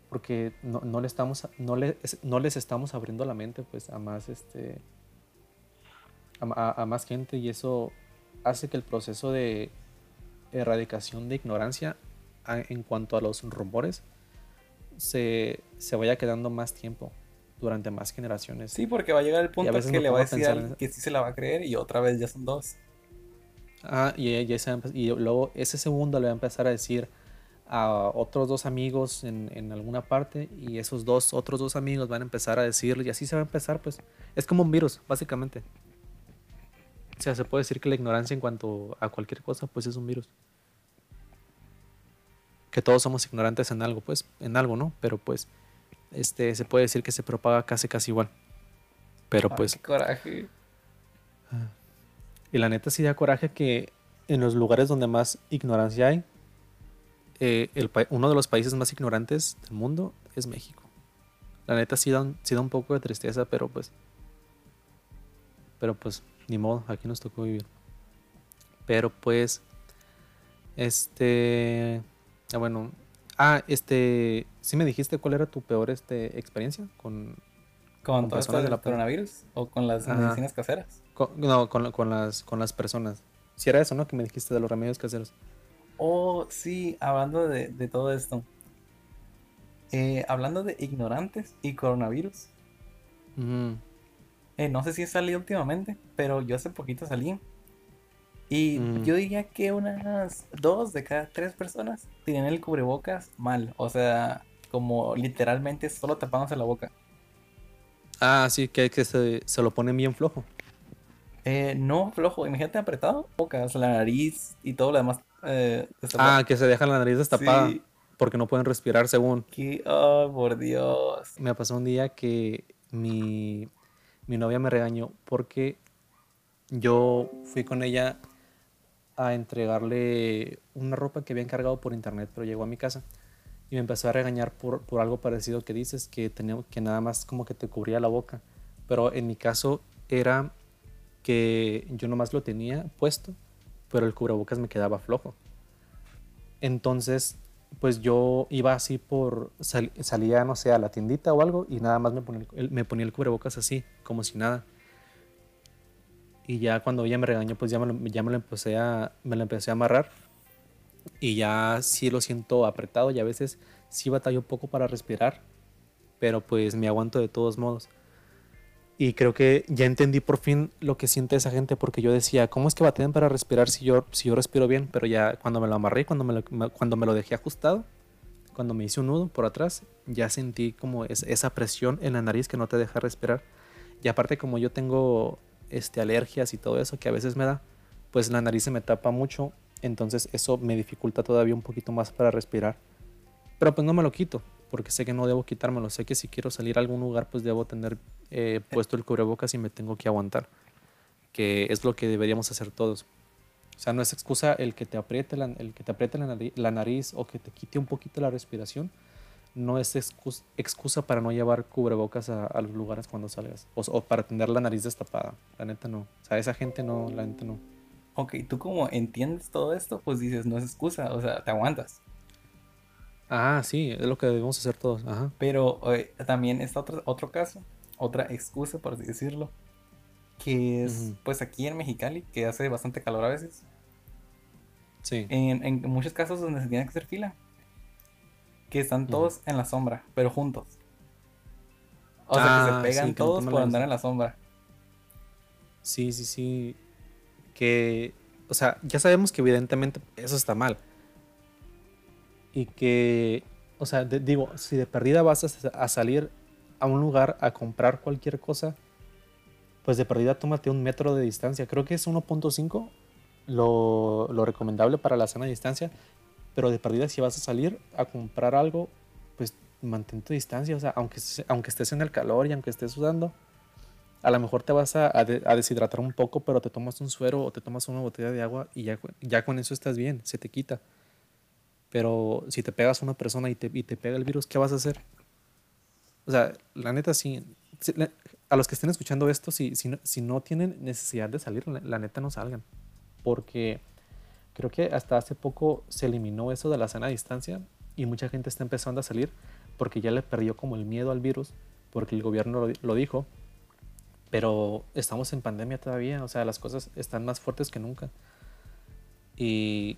Porque no, no le estamos, no, le- no les estamos abriendo la mente pues a más este a, más gente y eso hace que el proceso de erradicación de ignorancia en cuanto a los rumores se, se vaya quedando más tiempo durante más generaciones. Sí, porque va a llegar el punto que le va a decir a que sí se la va a creer y otra vez ya son dos. Ah, y, y ese y luego ese segundo le va a empezar a decir a otros dos amigos en, en alguna parte y esos dos otros dos amigos van a empezar a decirle y así se va a empezar pues es como un virus básicamente o sea se puede decir que la ignorancia en cuanto a cualquier cosa pues es un virus que todos somos ignorantes en algo pues en algo no pero pues este se puede decir que se propaga casi casi igual pero Ay, pues qué coraje. Y la neta sí da coraje que en los lugares donde más ignorancia hay, eh, el uno de los países más ignorantes del mundo es México. La neta sí da, un, sí da un poco de tristeza, pero pues... Pero pues, ni modo, aquí nos tocó vivir. Pero pues... Este... ah, bueno... Ah, este... ¿Sí me dijiste cuál era tu peor este, experiencia con, ¿Con con todo esto personas de la- coronavirus? ¿O con las Ajá. medicinas caseras? con- no, con, con las, con las personas? Si era eso, ¿no? Que me dijiste de los remedios caseros. Oh, sí, hablando de, de todo esto. Eh, hablando de ignorantes y coronavirus. Eh, no sé si he salido últimamente, pero yo hace poquito salí. Y Mm. yo diría que unas dos de cada tres personas tienen el cubrebocas mal. O sea, como literalmente solo tapándose la boca. Ah, sí, que, que se, se lo ponen bien flojo. Eh, no flojo, imagínate apretado, bocas, la nariz y todo lo demás. Eh. Ah, que se dejan la nariz destapada Sí, porque no pueden respirar según. que, oh, por Dios. Me pasó un día que mi, mi novia me regañó porque yo fui con ella a entregarle una ropa que había encargado por internet, pero llegó a mi casa y me empezó a regañar por, por algo parecido que dices, que, tenía, que nada más como que te cubría la boca. Pero en mi caso era que yo nomás lo tenía puesto, pero el cubrebocas me quedaba flojo. Entonces, pues yo iba así por, sal- salía, no sé, a la tiendita o algo y nada más me ponía el, me ponía el cubrebocas así, como si nada. Y ya cuando ella me regañó, pues ya me lo, ya me lo empecé a, me lo empecé a amarrar. Y ya sí lo siento apretado y a veces sí batallo un poco para respirar, pero pues me aguanto de todos modos. Y creo que ya entendí por fin lo que siente esa gente, porque yo decía, ¿cómo es que batallan para respirar si yo, si yo respiro bien? Pero ya cuando me lo amarré, cuando me lo, cuando me lo dejé ajustado, cuando me hice un nudo por atrás, ya sentí como es- esa presión en la nariz que no te deja respirar. Y aparte como yo tengo este, alergias y todo eso que a veces me da, pues la nariz se me tapa mucho, entonces eso me dificulta todavía un poquito más para respirar. Pero pues no me lo quito, porque sé que no debo quitármelo. Sé que si quiero salir a algún lugar, pues debo tener eh, puesto el cubrebocas y me tengo que aguantar. Que es lo que deberíamos hacer todos. O sea, no es excusa el que te apriete el que te apriete la nariz o que te quite un poquito la respiración. No es excus- excusa para no llevar cubrebocas a, a los lugares cuando salgas. O, o para tener la nariz destapada. La neta no. O sea, esa gente no, la neta no. Ok, tú como entiendes todo esto, pues dices, no es excusa, o sea, te aguantas. Ah, sí, es lo que debemos hacer todos. Ajá. Pero eh, también está otro, otro caso, otra excusa, por así decirlo, que es, pues aquí en Mexicali, que hace bastante calor a veces, Sí. en, en muchos casos donde se tiene que hacer fila, que están todos en la sombra, pero juntos. O sea, que Ah, se sí, pegan que todos por andar en la sombra. Sí, sí, sí. Que, o sea, ya sabemos que evidentemente eso está mal. Y que, o sea, de- digo, si de perdida vas a, a salir a un lugar a comprar cualquier cosa, pues de perdida tómate un metro de distancia. Creo que es 1.5 lo, lo recomendable para la sana distancia. Pero de perdida si vas a salir a comprar algo, pues mantén tu distancia. O sea, aunque, aunque estés en el calor y aunque estés sudando, a lo mejor te vas a, a de- a deshidratar un poco, pero te tomas un suero o te tomas una botella de agua y ya, ya con eso estás bien, se te quita. Pero si te pegas a una persona y te, y te pega el virus, ¿qué vas a hacer? O sea, la neta, sí. la- a los que estén escuchando esto, si, si, no, si no tienen necesidad de salir, la, la neta no salgan. Porque creo que hasta hace poco se eliminó eso de la sana distancia y mucha gente está empezando a salir porque ya le perdió como el miedo al virus, porque el gobierno lo, lo dijo. Pero estamos en pandemia todavía, o sea, las cosas están más fuertes que nunca. Y,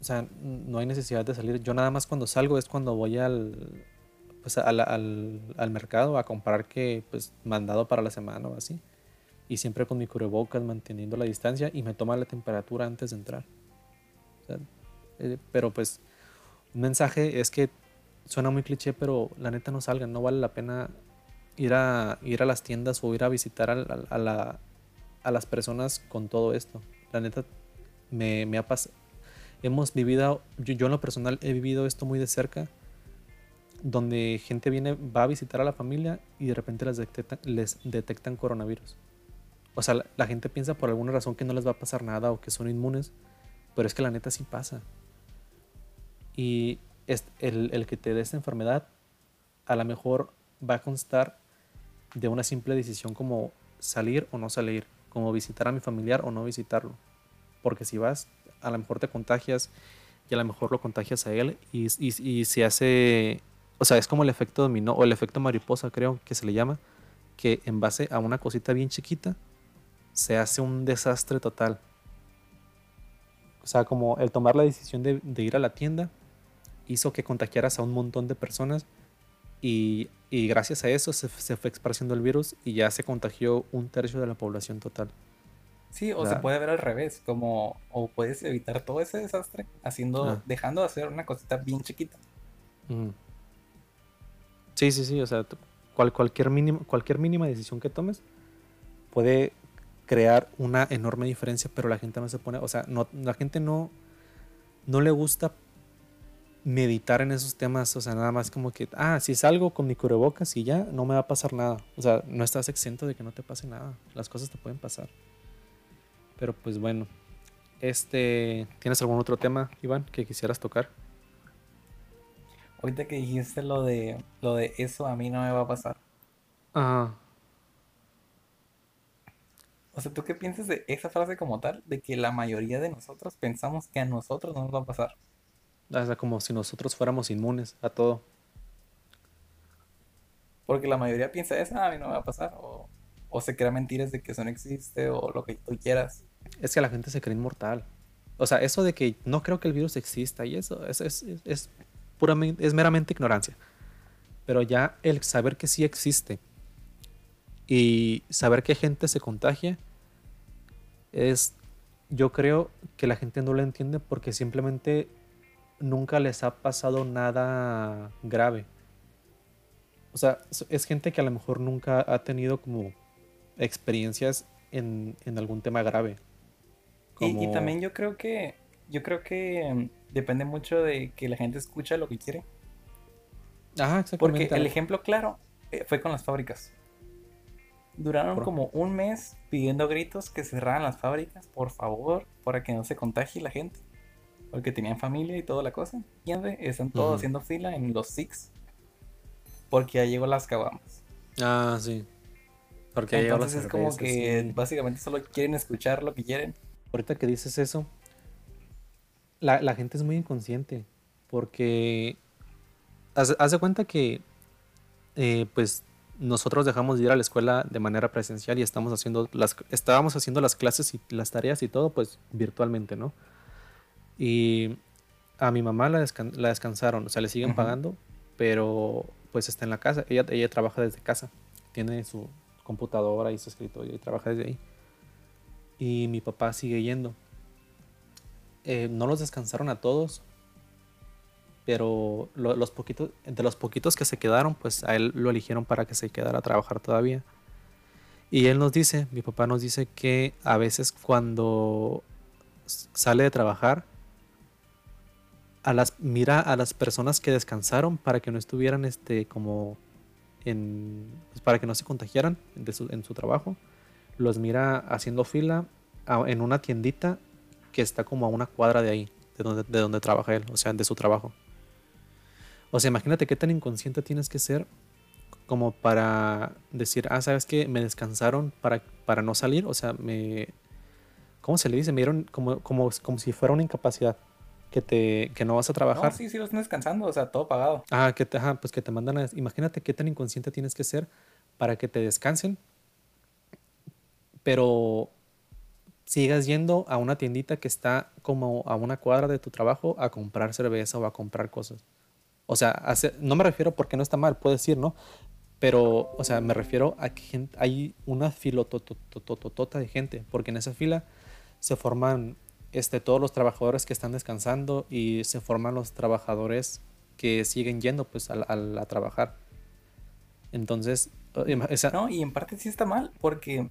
o sea, no hay necesidad de salir. Yo nada más cuando salgo es cuando voy al, pues al, al, al mercado a comprar que, pues, mandado para la semana o así. Y siempre con mi cubrebocas, manteniendo la distancia y me toma la temperatura antes de entrar. Eh, pero pues, un mensaje es que suena muy cliché, pero la neta no salgan, no vale la pena ir a, ir a las tiendas o ir a visitar al- al- a, la- a las personas con todo esto. La neta me, me ha pasado. Hemos vivido, yo, yo en lo personal he vivido esto muy de cerca, donde gente viene, va a visitar a la familia y de repente les detectan, les detectan coronavirus. O sea, la, la gente piensa por alguna razón que no les va a pasar nada o que son inmunes, pero es que la neta sí pasa. Y es- el, el que te dé esta enfermedad a lo mejor va a constar de una simple decisión como salir o no salir, como visitar a mi familiar o no visitarlo. Porque si vas, a lo mejor te contagias y a lo mejor lo contagias a él y, y, y se hace, o sea, es como el efecto dominó o el efecto mariposa creo que se le llama, que en base a una cosita bien chiquita se hace un desastre total. O sea, como el tomar la decisión de, de ir a la tienda hizo que contagiaras a un montón de personas y, y gracias a eso se, se fue esparciendo el virus y ya se contagió un tercio de la población total. Sí, o se puede ver al revés, como o puedes evitar todo ese desastre haciendo, Ah. dejando de hacer una cosita bien chiquita. Sí, sí, sí. O sea, cual- cualquier, mínima, cualquier mínima decisión que tomes puede crear una enorme diferencia, pero la gente no se pone, o sea, no, la gente no, no le gusta meditar en esos temas, o sea, nada más como que, ah, si salgo con mi cubrebocas y ya, no me va a pasar nada. O sea, no estás exento de que no te pase nada. Las cosas te pueden pasar. Pero pues bueno, este, ¿tienes algún otro tema, Iván, que quisieras tocar? Ahorita que dijiste lo de lo de eso a mí no me va a pasar. Ajá. O sea, ¿tú qué piensas de esa frase como tal? De que la mayoría de nosotros pensamos que a nosotros no nos va a pasar. O sea, como si nosotros fuéramos inmunes a todo. Porque la mayoría piensa eso, "Ah, a mí no me va a pasar. O, o se crea mentiras de que eso no existe o lo que tú quieras. Es que la gente se cree inmortal. O sea, eso de que no creo que el virus exista y eso es, es, es- es puramente, es meramente ignorancia. Pero ya el saber que sí existe y saber que gente se contagia es, yo creo que la gente no lo entiende porque simplemente nunca les ha pasado nada grave. O sea, es- gente que a lo mejor nunca ha tenido como experiencias en, en algún tema grave. Y, también yo creo que, yo creo que mm, depende mucho de que la gente escucha lo que quiere. Ajá, Porque exactamente. el ejemplo claro eh, fue con las fábricas. Duraron Por- como un mes pidiendo gritos que cerraran las fábricas, por favor, para que no se contagie la gente. Porque tenían familia y toda la cosa. Ande, están todos haciendo fila en los Six. Porque ya llegó las cabamas. Ah, sí. Porque Entonces es como que sí. básicamente solo quieren escuchar lo que quieren. Ahorita que dices eso, la, la gente es muy inconsciente. Porque haz, haz de cuenta que eh, pues nosotros dejamos de ir a la escuela de manera presencial y estamos haciendo las, estábamos haciendo las clases y las tareas y todo pues virtualmente, ¿no? Y a mi mamá la, descan- la descansaron, o sea, le siguen Ujú. pagando, pero pues está en la casa. Ella, ella trabaja desde casa, tiene su computadora y su escritorio y trabaja desde ahí. Y mi papá sigue yendo. Eh, no los descansaron a todos, pero lo- los poquitos, de los poquitos que se quedaron, pues a él lo eligieron para que se quedara a trabajar todavía. Y él nos dice, mi papá nos dice que a veces cuando sale de trabajar, mira a las personas que descansaron para que no estuvieran este, como en, pues, para que no se contagiaran en su trabajo. Los mira haciendo fila en una tiendita que está como a una cuadra de ahí, de donde, de donde trabaja él, o sea, de su trabajo. O sea, imagínate qué tan inconsciente tienes que ser como para decir, ah, ¿sabes qué? Me descansaron para, para no salir, o sea, me... ¿Cómo se le dice? Me dieron como, como, como si fuera una incapacidad, que, te, que no vas a trabajar. No, sí, sí, lo están descansando, o sea, todo pagado. Ah, que te, ajá, pues que te mandan a... Imagínate qué tan inconsciente tienes que ser para que te descansen, pero sigas yendo a una tiendita que está como a una cuadra de tu trabajo a comprar cerveza o a comprar cosas. O sea, hace- no me refiero porque no está mal, puedes decir, ¿no? Pero, o sea, me refiero a que hay una filotototota de gente, porque en esa fila se forman este, todos los trabajadores que están descansando y se forman los trabajadores que siguen yendo pues al- al- a, trabajar. Entonces, esa- No, y en parte sí está mal, porque,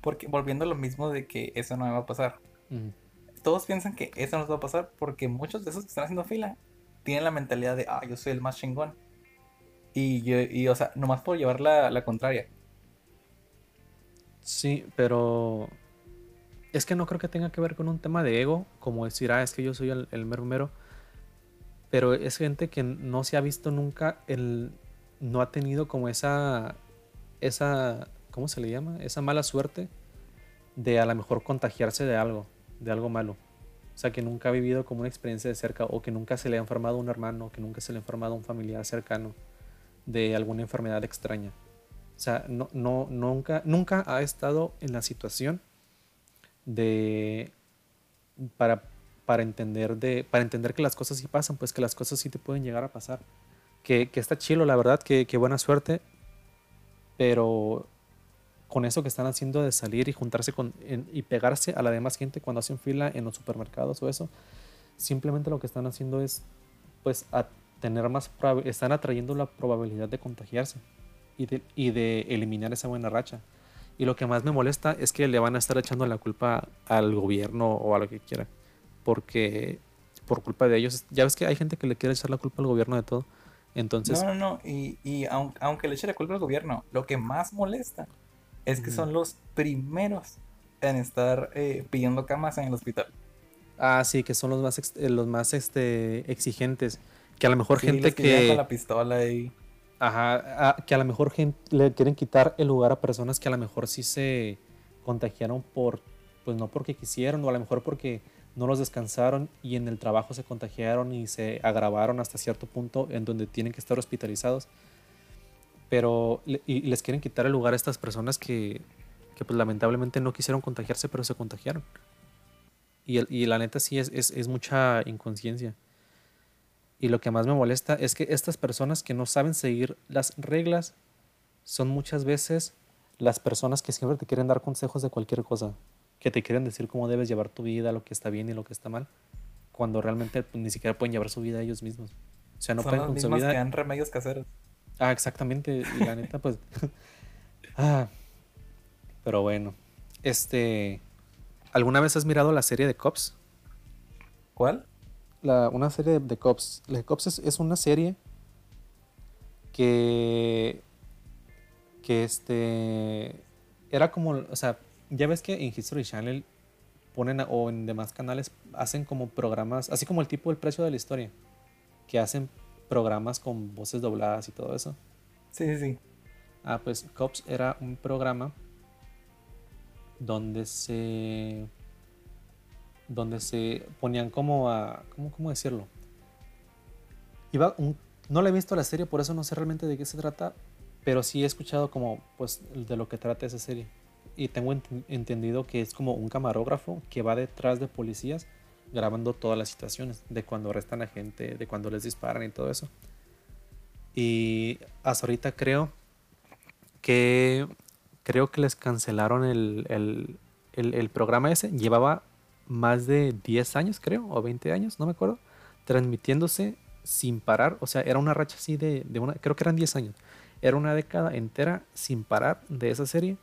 porque volviendo a lo mismo de que eso no me va a pasar. Todos piensan que eso nos va a pasar porque muchos de esos que están haciendo fila tienen la mentalidad de, ah, yo soy el más chingón. Y, yo, y o sea, nomás por llevar la, la contraria. Sí, pero es que no creo que tenga que ver con un tema de ego, como decir, ah, es que yo soy el, el mero mero. Pero es gente que no se ha visto nunca, el, no ha tenido como esa, esa, ¿cómo se le llama? Esa mala suerte de a lo mejor contagiarse de algo, de algo malo. O sea, que nunca ha vivido como una experiencia de cerca o que nunca se le ha enfermado un hermano, que nunca se le ha enfermado un familiar cercano de alguna enfermedad extraña. O sea, no, no, nunca, nunca ha estado en la situación de para para entender de para entender que las cosas sí pasan, pues que las cosas sí te pueden llegar a pasar. Que, que está chilo, la verdad, que, que buena suerte. Pero con eso que están haciendo de salir y juntarse y pegarse a la demás gente cuando hacen fila en los supermercados o eso, simplemente lo que están haciendo es pues a tener más están atrayendo la probabilidad de contagiarse y de, eliminar esa buena racha. Y lo que más me molesta es que le van a estar echando la culpa al gobierno o a lo que quiera. Porque por culpa de ellos, ya ves que hay gente que le quiere echar la culpa al gobierno de todo. Entonces, No, no, no. Y, y aun- aunque, le eche la culpa al gobierno, lo que más molesta es que son los primeros en estar eh, pidiendo camas en el hospital. ah, sí, que son los más, ex- eh, los más este, exigentes. Que a lo mejor Sí, gente que que... con la pistola y... Ajá, a- que a lo mejor le quieren quitar el lugar a personas que a lo mejor sí se contagiaron por, pues no porque quisieron, o a lo mejor porque no los descansaron y en el trabajo se contagiaron y se agravaron hasta cierto punto en donde tienen que estar hospitalizados. Pero y les quieren quitar el lugar a estas personas que, que pues lamentablemente no quisieron contagiarse, pero se contagiaron. Y, el- y la neta sí es, es, es mucha inconsciencia. Y lo que más me molesta es que estas personas que no saben seguir las reglas son muchas veces las personas que siempre te quieren dar consejos de cualquier cosa, que te quieren decir cómo debes llevar tu vida, lo que está bien y lo que está mal, cuando realmente pues, ni siquiera pueden llevar su vida ellos mismos. O sea, no son pueden mismos que vida. dan remedios caseros. Ah, exactamente. Y la neta, pues. (laughs) ah. Pero bueno. Este. ¿Alguna vez has mirado la serie de Cops? ¿Cuál? La, una serie de, de Cops. La de Cops es, es una serie que. Que este. Era como. O sea, ya ves que en History Channel ponen, a- o en demás canales, hacen como programas, así como el tipo El precio de la historia, que hacen programas con voces dobladas y todo eso. Sí, sí, sí. Ah, pues Cops era un programa donde se donde se ponían como a ¿cómo, cómo decirlo? Iba un- no le he visto la serie, por eso no sé realmente de qué se trata, pero sí he escuchado como pues de lo que trata esa serie. Y tengo ent- entendido que es como un camarógrafo que va detrás de policías grabando todas las situaciones, de cuando arrestan a gente, de cuando les disparan y todo eso. Y hasta ahorita creo que creo que les cancelaron el, el- el- programa ese. Llevaba más de 10 años, creo, o 20 años, no me acuerdo, transmitiéndose sin parar. O sea, era una racha así de, de una, creo que eran 10 años. Era una década entera sin parar de esa serie.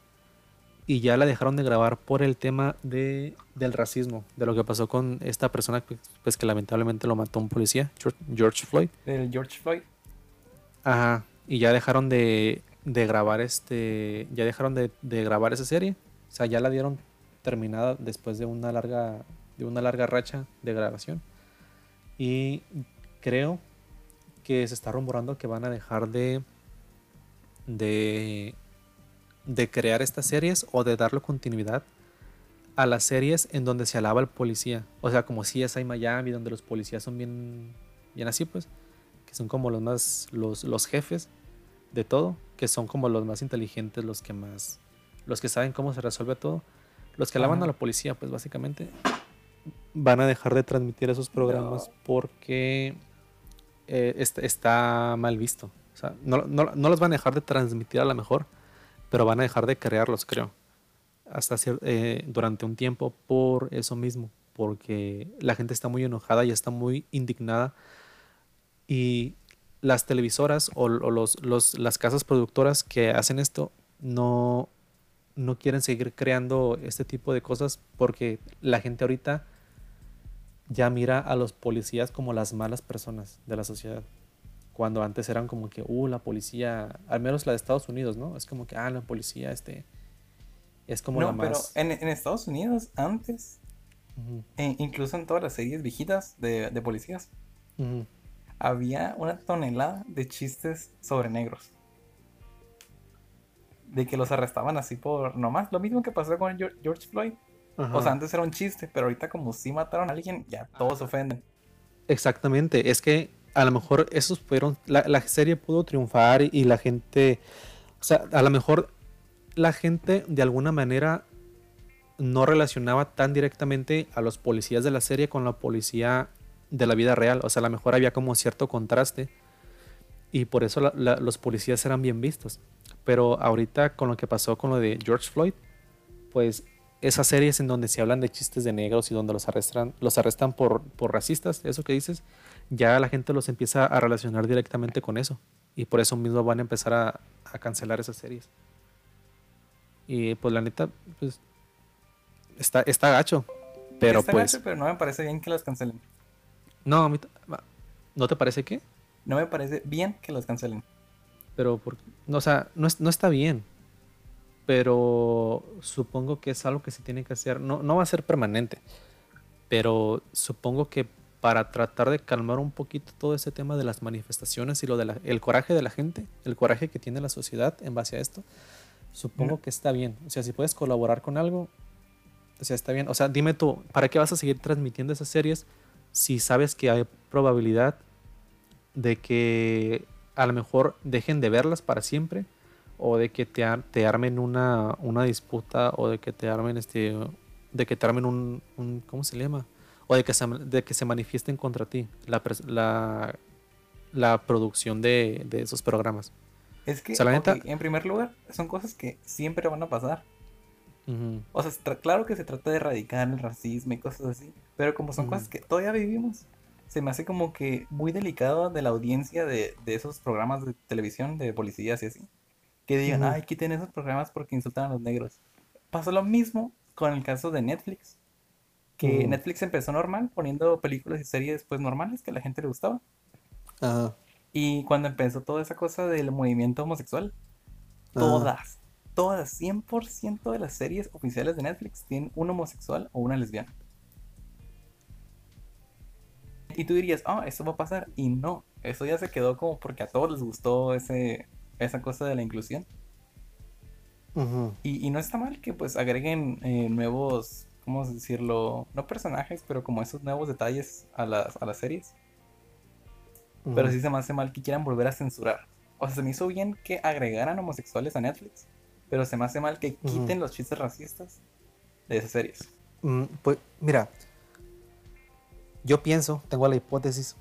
Y ya la dejaron de grabar por el tema de, del racismo, de lo que pasó con esta persona pues, pues, que lamentablemente lo mató un policía, George- Floyd. Del George Floyd. Ajá. Y ya dejaron de, de grabar este. Ya dejaron de, de grabar esa serie. O sea, ya la dieron terminada después de una larga. de una larga racha de grabación. Y creo que se está rumorando que van a dejar de. de. De crear estas series o de darle continuidad a las series en donde se alaba al policía. O sea, como CSI Miami, donde los policías son bien. bien así, pues que son como los más los, los jefes de todo, que son como los más inteligentes, los que más los que saben cómo se resuelve todo, los que alaban Ajá. a la policía, pues básicamente van a dejar de transmitir esos programas No. porque eh, está, está mal visto. O sea, no, no, no los van a dejar de transmitir a lo mejor, pero van a dejar de crearlos, creo. Hasta eh, durante un tiempo por eso mismo, porque la gente está muy enojada y está muy indignada y las televisoras o, las casas productoras que hacen esto no, no quieren seguir creando este tipo de cosas porque la gente ahorita ya mira a los policías como las malas personas de la sociedad. Cuando antes eran como que, uh, la policía, al menos la de Estados Unidos, ¿no? Es como que, ah, la policía, este, es como la No, pero más... en, en Estados Unidos, antes, e incluso en todas las series viejitas de, de policías, había una tonelada de chistes sobre negros. De que los arrestaban así por nomás. Lo mismo que pasó con Geor- George Floyd. O sea, antes era un chiste, pero ahorita como si mataron a alguien, ya todos se ofenden. Exactamente, es que a lo mejor esos fueron, la, la serie pudo triunfar y, la gente, o sea, a lo mejor la gente de alguna manera no relacionaba tan directamente a los policías de la serie con la policía de la vida real. O sea, a lo mejor había como cierto contraste y por eso los policías eran bien vistos. Pero ahorita con lo que pasó con lo de George Floyd, pues esas series en donde se hablan de chistes de negros y donde los arrestan, los arrestan por, por racistas, eso que dices, ya la gente los empieza a relacionar directamente con eso. Y por eso mismo van a empezar a, a cancelar esas series. Y pues la neta, pues está, está gacho. Pero Está pues, gacho, pero no me parece bien que los cancelen. no, a mí ¿no te parece qué? No me parece bien que los cancelen. Pero, por, no, o sea, no, es- no está bien. Pero supongo que es algo que se tiene que hacer. No, no va a ser permanente. Pero supongo que para tratar de calmar un poquito todo ese tema de las manifestaciones y lo del el coraje de la gente, el coraje que tiene la sociedad en base a esto, supongo que está bien. O sea, si puedes colaborar con algo, o sea, está bien. O sea, dime tú, ¿para qué vas a seguir transmitiendo esas series si sabes que hay probabilidad de que a lo mejor dejen de verlas para siempre o de que te, ar- te armen una, una disputa o de que te armen este de que te armen un, un- ¿cómo se le llama? O de que se, de que se manifiesten contra ti la, pres- la, la producción de, de esos programas. Es que, O sea, la ok, neta- en primer lugar, son cosas que siempre van a pasar. O sea, claro que se trata de erradicar el racismo y cosas así, pero como son cosas que todavía vivimos, se me hace como que muy delicado de la audiencia de, de esos programas de televisión de policías y así. Que digan, Ujú. ay, quiten esos programas porque insultan a los negros. Pasó lo mismo con el caso de Netflix. Que. Netflix empezó normal, poniendo películas y series pues normales que a la gente le gustaba. Ajá. Y cuando empezó toda esa cosa del movimiento homosexual, Ajá. todas, todas, 100% de las series oficiales de Netflix tienen un homosexual o una lesbiana. Y tú dirías, ah, eso va a pasar. Y no, eso ya se quedó como porque a todos les gustó ese, esa cosa de la inclusión. Ujú. Y, y no está mal que pues agreguen eh, nuevos, ¿cómo decirlo? No personajes, pero como esos nuevos detalles a las, a las series. Pero sí se me hace mal que quieran volver a censurar. O sea, se me hizo bien que agregaran homosexuales a Netflix. Pero se me hace mal que quiten los chistes racistas de esas series. Mm, Pues mira, yo pienso, tengo la hipótesis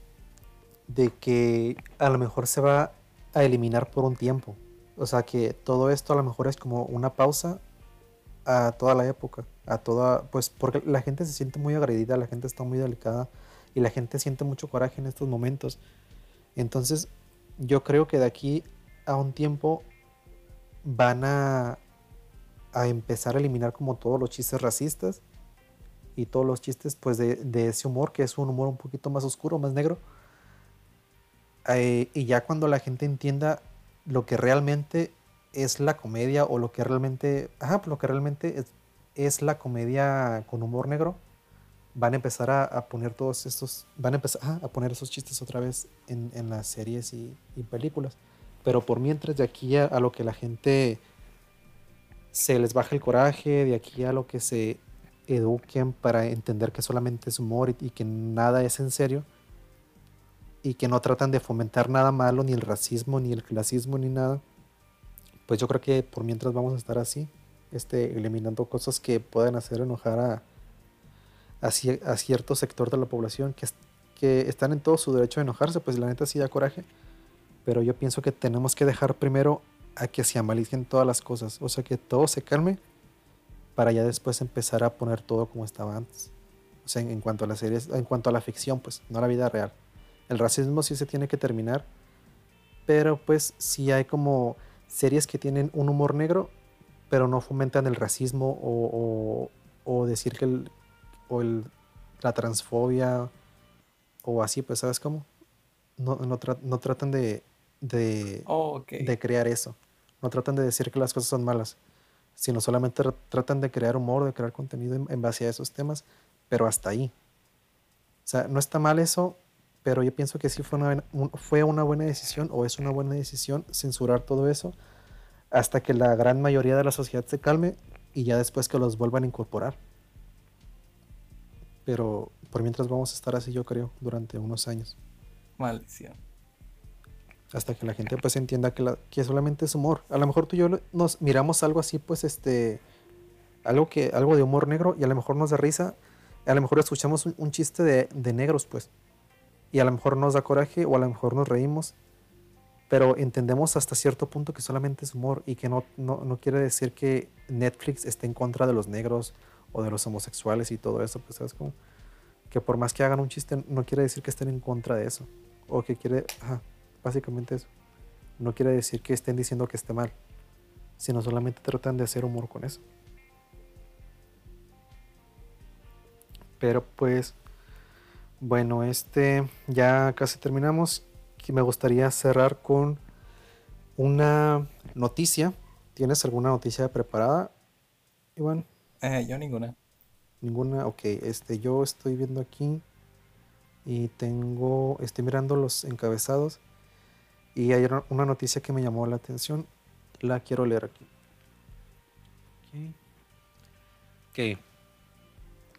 de que a lo mejor se va a eliminar por un tiempo. O sea que todo esto a lo mejor es como una pausa a toda la época, a toda, pues porque la gente se siente muy agredida, la gente está muy delicada y la gente siente mucho coraje en estos momentos. Entonces, yo creo que de aquí a un tiempo van a, a empezar a eliminar como todos los chistes racistas y todos los chistes pues de, de ese humor que es un humor un poquito más oscuro, más negro. Eh, y ya cuando la gente entienda lo que realmente es la comedia o lo que realmente, ajá, lo que realmente es, es la comedia con humor negro, van a empezar a, poner todos estos, van a empezar a poner esos chistes otra vez en, en las series y, y películas. Pero por mientras de aquí a, a lo que la gente se les baja el coraje, de aquí a lo que se eduquen para entender que solamente es humor y, y que nada es en serio y que no tratan de fomentar nada malo, ni el racismo, ni el clasismo, ni nada, pues yo creo que por mientras vamos a estar así, este, eliminando cosas que pueden hacer enojar a, a, cier- a cierto sector de la población que, que están en todo su derecho a enojarse, pues la neta sí da coraje, pero yo pienso que tenemos que dejar primero a que se amalicen todas las cosas, o sea que todo se calme para ya después empezar a poner todo como estaba antes. O sea, en, en cuanto a las series, en cuanto a la ficción, pues, no a la vida real. El racismo sí se tiene que terminar, pero pues sí hay como series que tienen un humor negro, pero no fomentan el racismo o, o- o decir que el, o el- la transfobia o así, pues, ¿sabes cómo? No, no, tra- no tratan de, de, Oh, de crear eso. No tratan de decir que las cosas son malas, sino solamente tra- tratan de crear humor, de crear contenido en, en base a esos temas, pero hasta ahí. O sea, no está mal eso, pero yo pienso que sí fue una, un- fue una buena decisión o es una buena decisión censurar todo eso hasta que la gran mayoría de la sociedad se calme y ya después que los vuelvan a incorporar. Pero por mientras vamos a estar así, yo creo, durante unos años. Maldición. hasta que la gente pues entienda que, la- que solamente es humor. A lo mejor tú y yo nos miramos algo así, pues este, algo, que, algo de humor negro y a lo mejor nos da risa, a lo mejor escuchamos un, un chiste de, de negros, pues, y a lo mejor nos da coraje o a lo mejor nos reímos, pero entendemos hasta cierto punto que solamente es humor y que no, no, no quiere decir que Netflix esté en contra de los negros o de los homosexuales y todo eso, pues, ¿sabes cómo? Que por más que hagan un chiste, no quiere decir que estén en contra de eso, o que quiere, ajá, básicamente eso. No quiere decir que estén diciendo que esté mal, sino solamente tratan de hacer humor con eso. Pero pues, bueno, este ya casi terminamos. Me gustaría cerrar con una noticia. ¿Tienes alguna noticia preparada, Iván? Eh, yo ninguna. Ninguna, ok. Este, yo estoy viendo aquí y tengo, estoy mirando los encabezados y hay una- una noticia que me llamó la atención. La quiero leer aquí. Ok.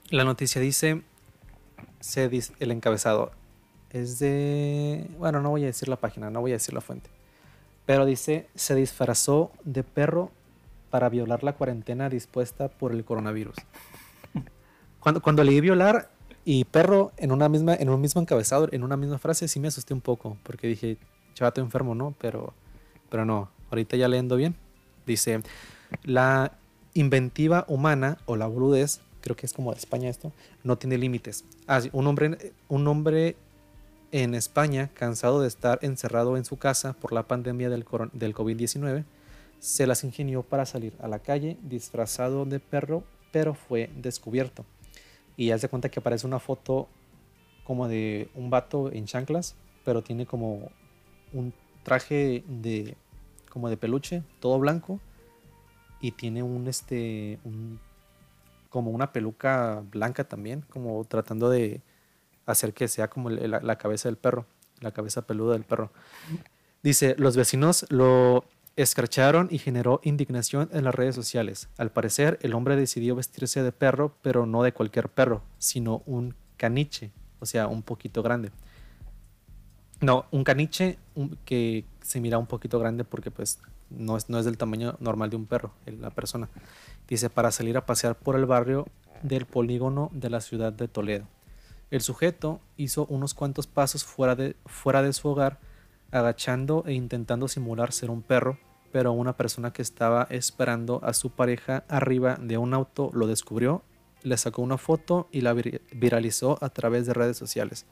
La noticia dice, se el encabezado es de, bueno, no voy a decir la página, no voy a decir la fuente, pero dice, se disfrazó de perro para violar la cuarentena dispuesta por el coronavirus. (laughs) Cuando, cuando leí violar y perro en una misma, en un mismo encabezado, en una misma frase, sí me asusté un poco, porque dije, chavato enfermo, ¿no? Pero, pero no, ahorita ya leyendo bien, dice, la inventiva humana o la boludez, creo que es como de España esto, no tiene límites. Ah, un hombre, un hombre en España, cansado de estar encerrado en su casa por la pandemia del, del COVID-19, se las ingenió para salir a la calle disfrazado de perro, pero fue descubierto. Y haz de cuenta que aparece una foto como de un vato en chanclas, pero tiene como un traje de como de peluche, todo blanco, y tiene un este un- como una peluca blanca también, como tratando de hacer que sea como la, cabeza del perro, la cabeza peluda del perro. Dice, los vecinos lo escracharon y generó indignación en las redes sociales. Al parecer, el hombre decidió vestirse de perro, pero no de cualquier perro, sino un caniche, o sea, un poquito grande. No, un caniche que se mira un poquito grande porque pues no es, no es del tamaño normal de un perro, la persona. Dice, para salir a pasear por el barrio del polígono de la ciudad de Toledo. El sujeto hizo unos cuantos pasos fuera de, fuera de su hogar, agachando e intentando simular ser un perro, pero una persona que estaba esperando a su pareja arriba de un auto lo descubrió, le sacó una foto y la vir- viralizó a través de redes sociales.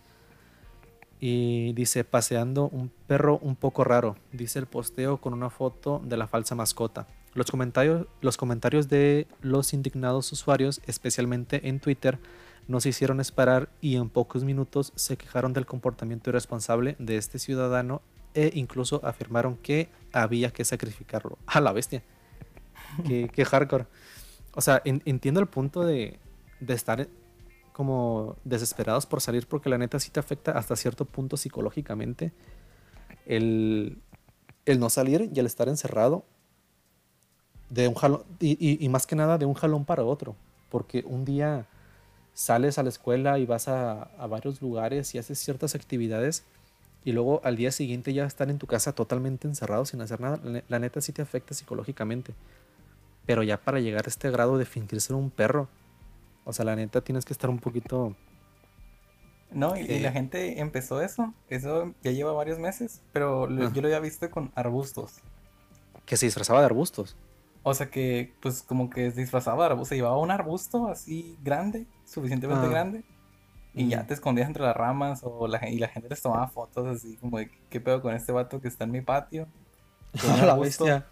Y dice, paseando un perro un poco raro, dice el posteo con una foto de la falsa mascota. Los comentarios, los comentarios de los indignados usuarios, especialmente en Twitter, no se hicieron esperar y en pocos minutos se quejaron del comportamiento irresponsable de este ciudadano e incluso afirmaron que había que sacrificarlo. (laughs) A la bestia. Qué, hardcore. O sea, en- entiendo el punto de, de estar como desesperados por salir porque la neta sí te afecta hasta cierto punto psicológicamente el, el no salir y el estar encerrado de un jalón y, y- y más que nada de un jalón para otro porque un día sales a la escuela y vas a, a varios lugares y haces ciertas actividades y luego al día siguiente ya estar en tu casa totalmente encerrado sin hacer nada, la ne- la neta sí te afecta psicológicamente. Pero ya para llegar a este grado de fingir ser un perro, o sea, la neta tienes que estar un poquito... No, y, y Sí. la gente empezó eso. Eso ya lleva varios meses, pero lo- yo lo había visto con arbustos. que se disfrazaba de arbustos. O sea que, pues, como que se disfrazaba de arbusto. Se llevaba un arbusto así grande, suficientemente Ah. grande. Y ya Mm. te escondías entre las ramas. O la, y la gente les tomaba fotos así, como de, ¿qué pedo con este vato que está en mi patio? (laughs) Con la bestia.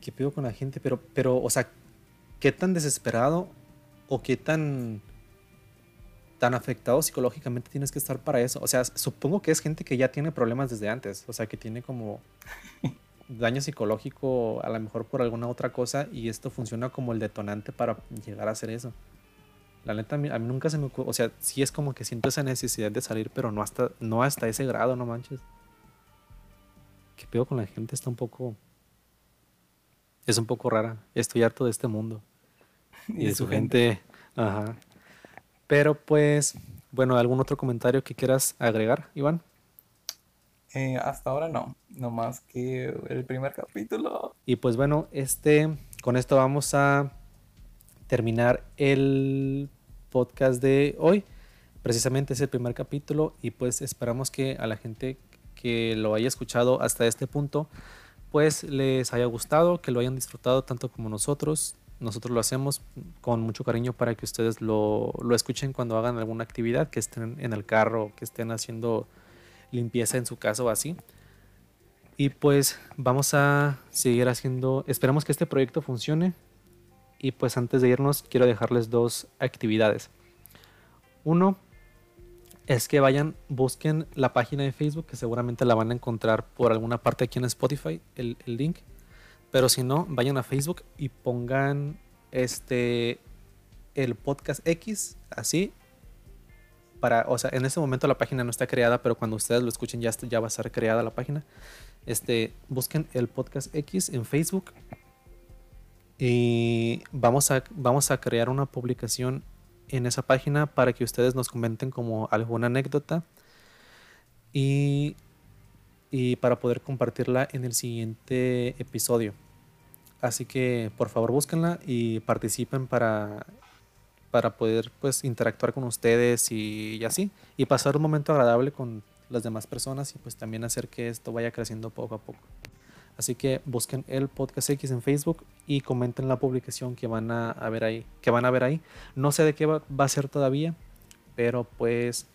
¿Qué pedo con la gente? Pero, pero, o sea, ¿qué tan desesperado o qué tan tan afectado psicológicamente tienes que estar para eso? O sea, supongo que es gente que ya tiene problemas desde antes, o sea, que tiene como daño psicológico a lo mejor por alguna otra cosa y esto funciona como el detonante para llegar a hacer eso. La neta, a mí, a mí nunca se me ocurre, o sea, sí es como que siento esa necesidad de salir, pero no hasta, no hasta ese grado, no manches. ¿Qué pedo con la gente? Está un poco... Es un poco rara. Estoy harto de este mundo. (laughs) Y, de su gente. Ajá. Pero pues, bueno, ¿algún otro comentario que quieras agregar, Iván? Eh, hasta ahora no. No más que el primer capítulo. Y pues bueno, este con esto vamos a terminar el podcast de hoy. Precisamente es el primer capítulo y pues esperamos que a la gente que lo haya escuchado hasta este punto pues les haya gustado, que lo hayan disfrutado tanto como nosotros. Nosotros lo hacemos con mucho cariño para que ustedes lo, lo escuchen cuando hagan alguna actividad, que estén en el carro, que estén haciendo limpieza en su casa o así. Y pues vamos a seguir haciendo, esperamos que este proyecto funcione. Y pues antes de irnos quiero dejarles dos actividades. Uno es que vayan, busquen la página de Facebook, que seguramente la van a encontrar por alguna parte aquí en Spotify, el, el link. Pero si no, vayan a Facebook y pongan este el podcast X, así. O sea, en este momento la página no está creada, pero cuando ustedes lo escuchen ya, ya va a estar creada la página. Este, busquen el podcast X en Facebook y vamos a, vamos a crear una publicación en esa página para que ustedes nos comenten como alguna anécdota y, y para poder compartirla en el siguiente episodio. Así que por favor búsquenla y participen para, para poder pues interactuar con ustedes y, así. Y pasar un momento agradable con las demás personas y pues también hacer que esto vaya creciendo poco a poco. Así que busquen el podcast X en Facebook y comenten la publicación que van a, ver ahí, que van a ver ahí. No sé de qué va, a ser todavía, pero pues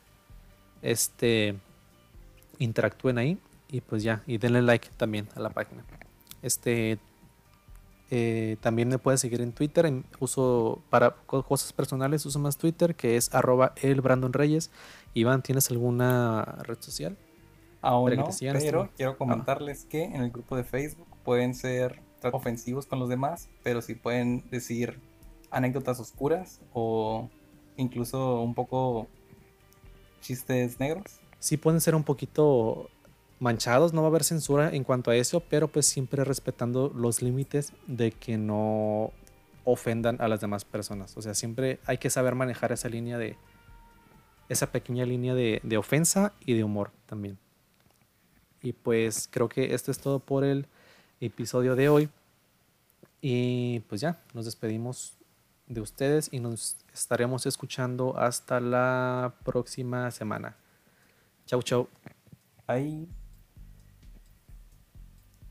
este interactúen ahí y pues ya y denle like también a la página. Este eh, también me puedes seguir en Twitter. uso para cosas personales uso más Twitter que es arroba el Brandon Reyes. Iván, ¿tienes alguna red social? Aún no, pero quiero ah. comentarles que en el grupo de Facebook pueden ser ofensivos con los demás, pero si pueden decir anécdotas oscuras o incluso un poco chistes negros. Sí pueden ser un poquito manchados, no va a haber censura en cuanto a eso, pero pues siempre respetando los límites de que no ofendan a las demás personas. O sea, siempre hay que saber manejar esa línea de, esa pequeña línea de, ofensa y de humor también. Y pues creo que esto es todo por el episodio de hoy. Y pues ya, nos despedimos de ustedes y nos estaremos escuchando hasta la próxima semana. Chau, chau. Bye.